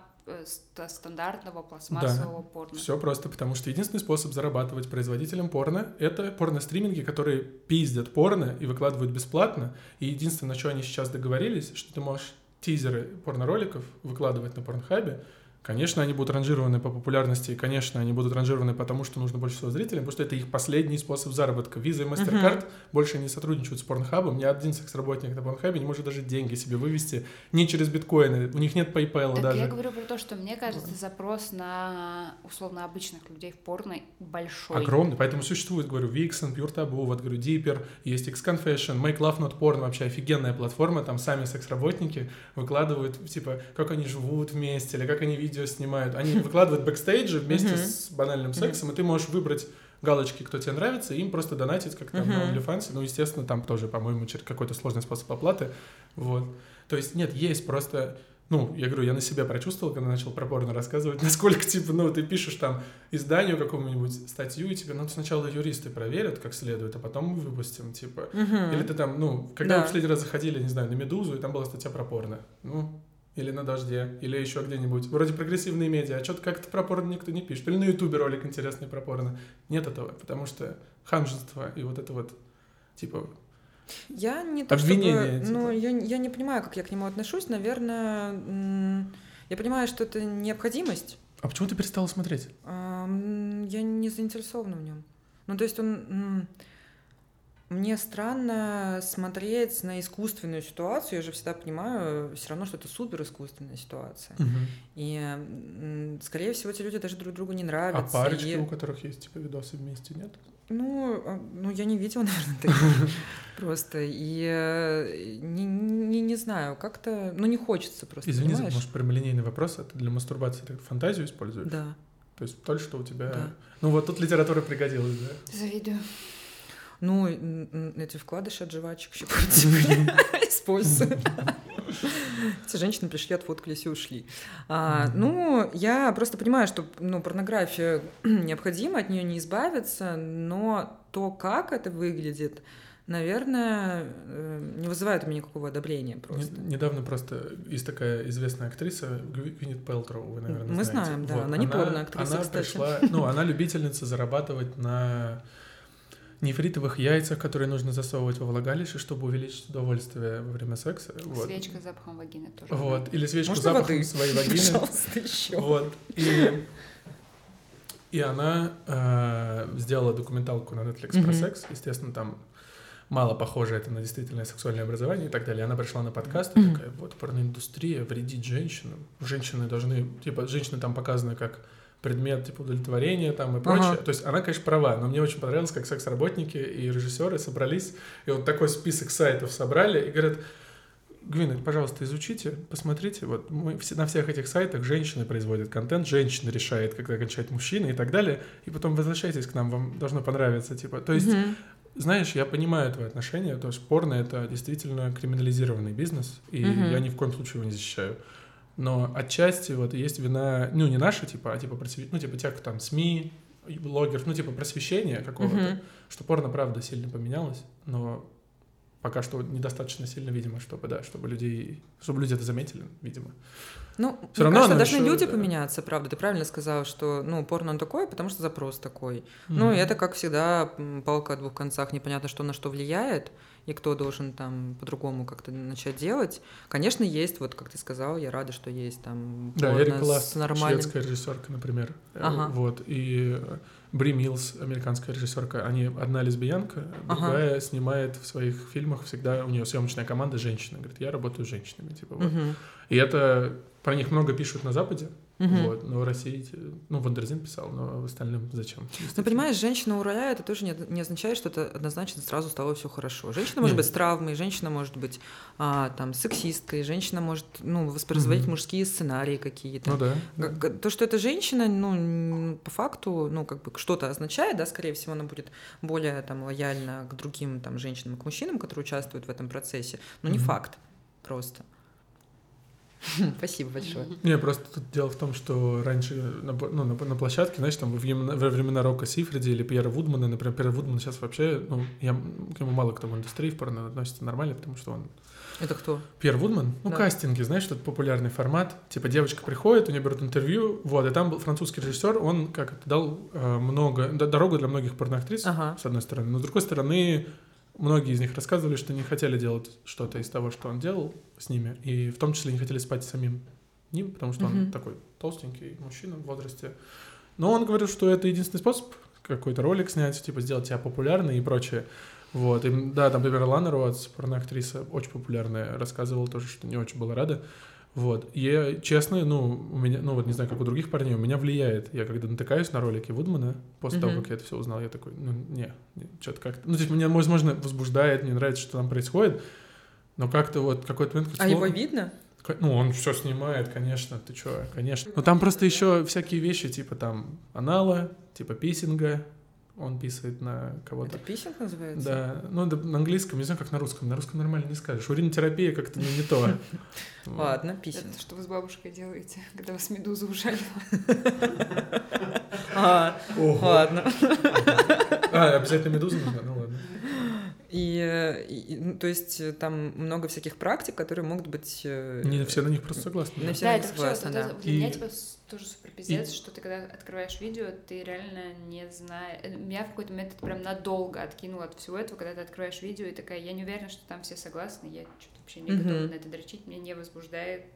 стандартного пластмассового порно. Все просто потому, что единственный способ зарабатывать производителям порно — это порно-стриминги, которые пиздят порно и выкладывают бесплатно. И единственное, на что они сейчас договорились, что ты можешь тизеры порнороликов выкладывать на порнхабе. Конечно, они будут ранжированы по популярности, и, конечно, они будут ранжированы потому, что нужно больше всего зрителям, потому что это их последний способ заработка. Visa и MasterCard больше не сотрудничают с порнхабом. Ни один секс-работник на порнхабе не может даже деньги себе вывести не через биткоины. У них нет PayPal Так даже. я говорю про то, что мне кажется, запрос на условно обычных людей в порно большой. Огромный, поэтому существует, говорю, Vixen, Pure Taboo, вот, говорю, Deeper, есть X-Confession, Make Love Not Porn, вообще офигенная платформа, там сами секс-работники выкладывают, типа, как они живут вместе, или как они видео снимают. Они выкладывают бэкстейджи вместе с банальным сексом, и ты можешь выбрать галочки, кто тебе нравится, и им просто донатить, как там на. OnlyFans. Ну, естественно, там тоже, по-моему, через какой-то сложный способ оплаты. Вот. То есть, нет, есть просто... Ну, я говорю, я на себя прочувствовал, когда начал про порно рассказывать, насколько, типа, ну, ты пишешь там изданию какому-нибудь статью, и тебе, ну, сначала юристы проверят как следует, а потом мы выпустим, типа. Мгм. Или ты там, ну, когда Да. мы в последний раз заходили, не знаю, на «Медузу», и там была статья про порно. Ну, или на «Дожде», или еще где-нибудь. Вроде прогрессивные медиа, а что-то как-то про порно никто не пишет. Или на Ютубе ролик интересный про порно. Нет этого, потому что ханжество и вот это вот, типа, Я не то Обвинение, чтобы... Ну, типа. я, я не понимаю, как я к нему отношусь. Наверное, я понимаю, что это необходимость. а почему ты перестала смотреть? Я не заинтересована в нем. Ну, то есть он... Мне странно смотреть на искусственную ситуацию. Я же всегда понимаю, все равно, что это супер искусственная ситуация. И, м, скорее всего, эти люди даже друг другу не А нравятся. парочки, и- у которых есть, типа, видосы вместе, нет? Ну, а, ну, я не видела, наверное, таких просто. И э, не, не, не знаю, как-то... Ну, не хочется просто, Извини, понимаешь? может, прямолинейный вопрос. Это для мастурбации ты фантазию используешь? Да. То есть то, что у тебя... Да. Ну вот тут литература пригодилась, да? Завидую. Ну, эти вкладыши от жвачек еще использую. Эти женщины пришли, отфоткались и ушли. А, ну, я просто понимаю, что ну, порнография необходима, от нее не избавиться, но то, как это выглядит, наверное, э, не вызывает у меня никакого одобрения просто. Не- Недавно просто есть такая известная актриса Гви- Гвинет Пелтроу, вы, наверное, Мы знаете. знаем, да. Она не порно-актриса, Она кстати. пришла... Ну, она любительница зарабатывать на нефритовых яйцах, которые нужно засовывать во влагалище, чтобы увеличить удовольствие во время секса. Вот. Свечка с запахом вагины тоже. Вот. Или свечку с Можно запахом воды? своей вагины. Пожалуйста, еще. Вот. И, и она э, сделала документалку на Netflix про Мгм. секс. Естественно, там мало похоже это на действительное сексуальное образование и так далее. Она пришла на подкаст и такая, вот порноиндустрия вредит женщинам. Женщины должны, типа, женщины там показаны как предмет типа удовлетворения там и прочее. Ага. То есть она, конечно, права, но мне очень понравилось, как секс-работники и режиссеры собрались и вот такой список сайтов собрали и говорят, Гвинет, пожалуйста, изучите, посмотрите. Вот мы все, на всех этих сайтах женщины производят контент, женщина решает, когда кончает мужчина и так далее. И потом возвращайтесь к нам, вам должно понравиться. Типа, то есть Мгм. знаешь, я понимаю твои отношения, то есть порно — это действительно криминализированный бизнес, и Мгм. я ни в коем случае его не защищаю. Но отчасти вот есть вина, ну, не наша, типа, а типа, просве- ну, типа, тех, там, СМИ, блогеров, ну, типа, просвещения какого-то, Мгм. что порно, правда, сильно поменялось, но пока что недостаточно сильно, видимо, чтобы, да, чтобы людей, чтобы люди это заметили, видимо. Ну, Всё мне равно кажется, должны люди да. поменяться, правда. Ты правильно сказал, что, ну, порно он такой, потому что запрос такой. Ну, и это, как всегда, палка о двух концах. Непонятно, что на что влияет, и кто должен там по-другому как-то начать делать. Конечно, есть, вот как ты сказал, я рада, что есть там Да, Эрика Ласт, нормальным... шведская режиссерка, например. Э, Ага. Вот. И э, Бри Милс, американская режиссерка, они одна лесбиянка, Ага. другая снимает в своих фильмах всегда, у нее съемочная команда женщина. Говорит, я работаю с женщинами. Типа, вот. Мгм. И это про них много пишут на Западе, Мгм. вот, но в России, ну, Wonderzine писал, но в остальном зачем? Ну, понимаешь, женщина у руля, это тоже не, не означает, что это однозначно сразу стало все хорошо. Женщина может Нет. быть с травмой, женщина может быть а, там сексисткой, женщина может ну, воспроизводить Мгм. мужские сценарии какие-то. Ну да. Как- То, что это женщина, ну, по факту, ну, как бы что-то означает, да, скорее всего, она будет более там лояльна к другим там женщинам, к мужчинам, которые участвуют в этом процессе, но не Мгм. факт просто. Спасибо большое. Не, просто тут дело в том, что раньше на, ну, на, на площадке, знаешь, там во времена, во времена Рока Сифриди или Пьера Вудмана, например, Пьер Вудман сейчас вообще, ну, я, к нему мало кто в индустрии в порно относится нормально, потому что он Это кто? Пьер Вудман, ну, Да. кастинги, знаешь, что это популярный формат. Типа девочка приходит, у нее берут интервью, вот, и там был французский режиссер, он как это дал э, много, дорогу для многих порноактрис, Ага. с одной стороны, но с другой стороны, многие из них рассказывали, что не хотели делать что-то из того, что он делал с ними, и в том числе не хотели спать самим ним, потому что он Мгм. такой толстенький мужчина в возрасте. Но он говорил, что это единственный способ какой-то ролик снять, типа сделать тебя популярной и прочее. Вот, и, да, там, например, Лана Роадс, порноактриса, очень популярная, рассказывала тоже, что не очень была рада. Вот, и я, честно, ну, у меня, ну, вот не знаю, как у других парней, у меня влияет. Я когда натыкаюсь на ролики Вудмана, после того, Мгм. как я это все узнал, я такой, ну, не, что-то как-то... Ну, то есть меня, возможно, возбуждает, мне нравится, что там происходит, но как-то вот какой-то момент... А его видно? Ну, он все снимает, конечно, ты чё, конечно. Но там просто еще всякие вещи, типа там анала, типа писинга, он писает на кого-то. Это писинг называется? Да, ну да, на английском, не знаю, как на русском. На русском нормально не скажешь. Уринотерапия как-то не то. Ладно, писинг. Это что вы с бабушкой делаете, когда вас медуза ужалила? А, ладно. А, обязательно медуза нужна? Ну ладно. И, и- ну, то есть э, там много всяких практик, которые могут быть... э, Не все на них просто согласны. Не да. все Да, на них вот да. это для меня И- типа тоже супер пиздец, и- что ты когда открываешь видео, ты реально не знаешь. э, Меня в какой-то момент это прям надолго откинуло от всего этого, когда ты открываешь видео и такая, я не уверена, что там все согласны, я что-то вообще не готова Мгм. на это дрочить, меня не возбуждает,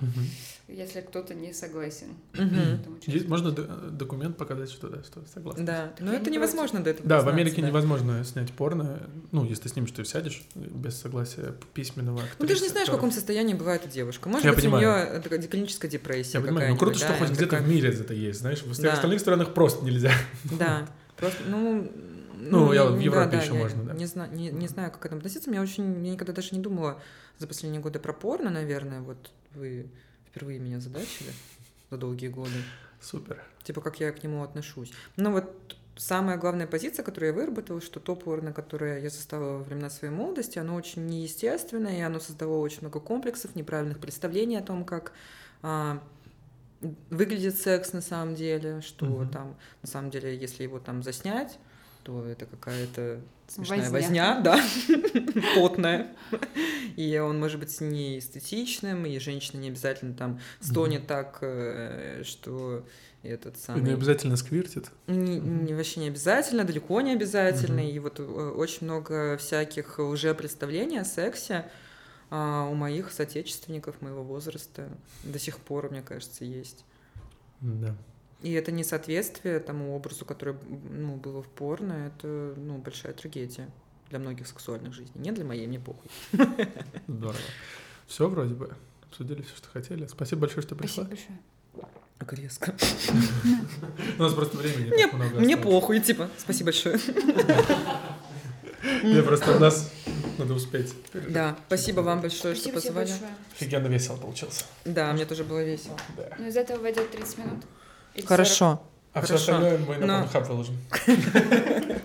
Мгм. если кто-то не согласен. Честно. Есть- Можно документ показать, что да, что согласен. Да, Так но это не невозможно до этого Да, в Америке да. невозможно снять порно. Ну, если ты снимешь, ты сядешь без согласия письменного актрисы. Ну ты же не знаешь, в каком состоянии бывает эта девушка. Может Я быть, понимаю. у нее такая клиническая депрессия Я понимаю, ну круто, что да, хоть где-то в мире это есть, знаешь, в всех Да. остальных странах просто нельзя. Да, просто, ну... Ну, я в Европе да, ещё я можно, да. Не, знаю, не, не знаю, как к этому относиться. Меня очень... Я никогда даже не думала за последние годы про порно, наверное. Вот вы впервые меня задачили за долгие годы. Супер. Типа, как я к нему отношусь. Ну, вот самая главная позиция, которую я выработала, что то порно, которое я застала во времена своей молодости, оно очень неестественное, и оно создавало очень много комплексов, неправильных представлений о том, как а, выглядит секс на самом деле, что Мгм. там, на самом деле, если его там заснять, то это какая-то смешная Возня. возня, да, потная. И он может быть не эстетичным, и женщина не обязательно там стонет так, э, что этот И самый... не обязательно сквиртит. Не, не- вообще не обязательно, далеко не обязательно. И вот э, очень много всяких уже представлений о сексе а, у моих соотечественников моего возраста до сих пор, мне кажется, есть. Да. И это несоответствие тому образу, который ну, было в порно, это ну, большая трагедия для многих сексуальных жизней. Не для моей, мне похуй. Здорово. Все вроде бы. Обсудили все, что хотели. Спасибо большое, что пришла. Спасибо большое. Как резко. У нас просто времени Мне, так много мне похуй, типа. Спасибо большое. Не, просто у нас надо успеть. Да, спасибо вам большое, что позвали. Офигенно весело получился. Да, мне тоже было весело. Ну, из этого войдет 30 минут. Или 40. Хорошо. А все остальное мы на Но- Pornhub выложим.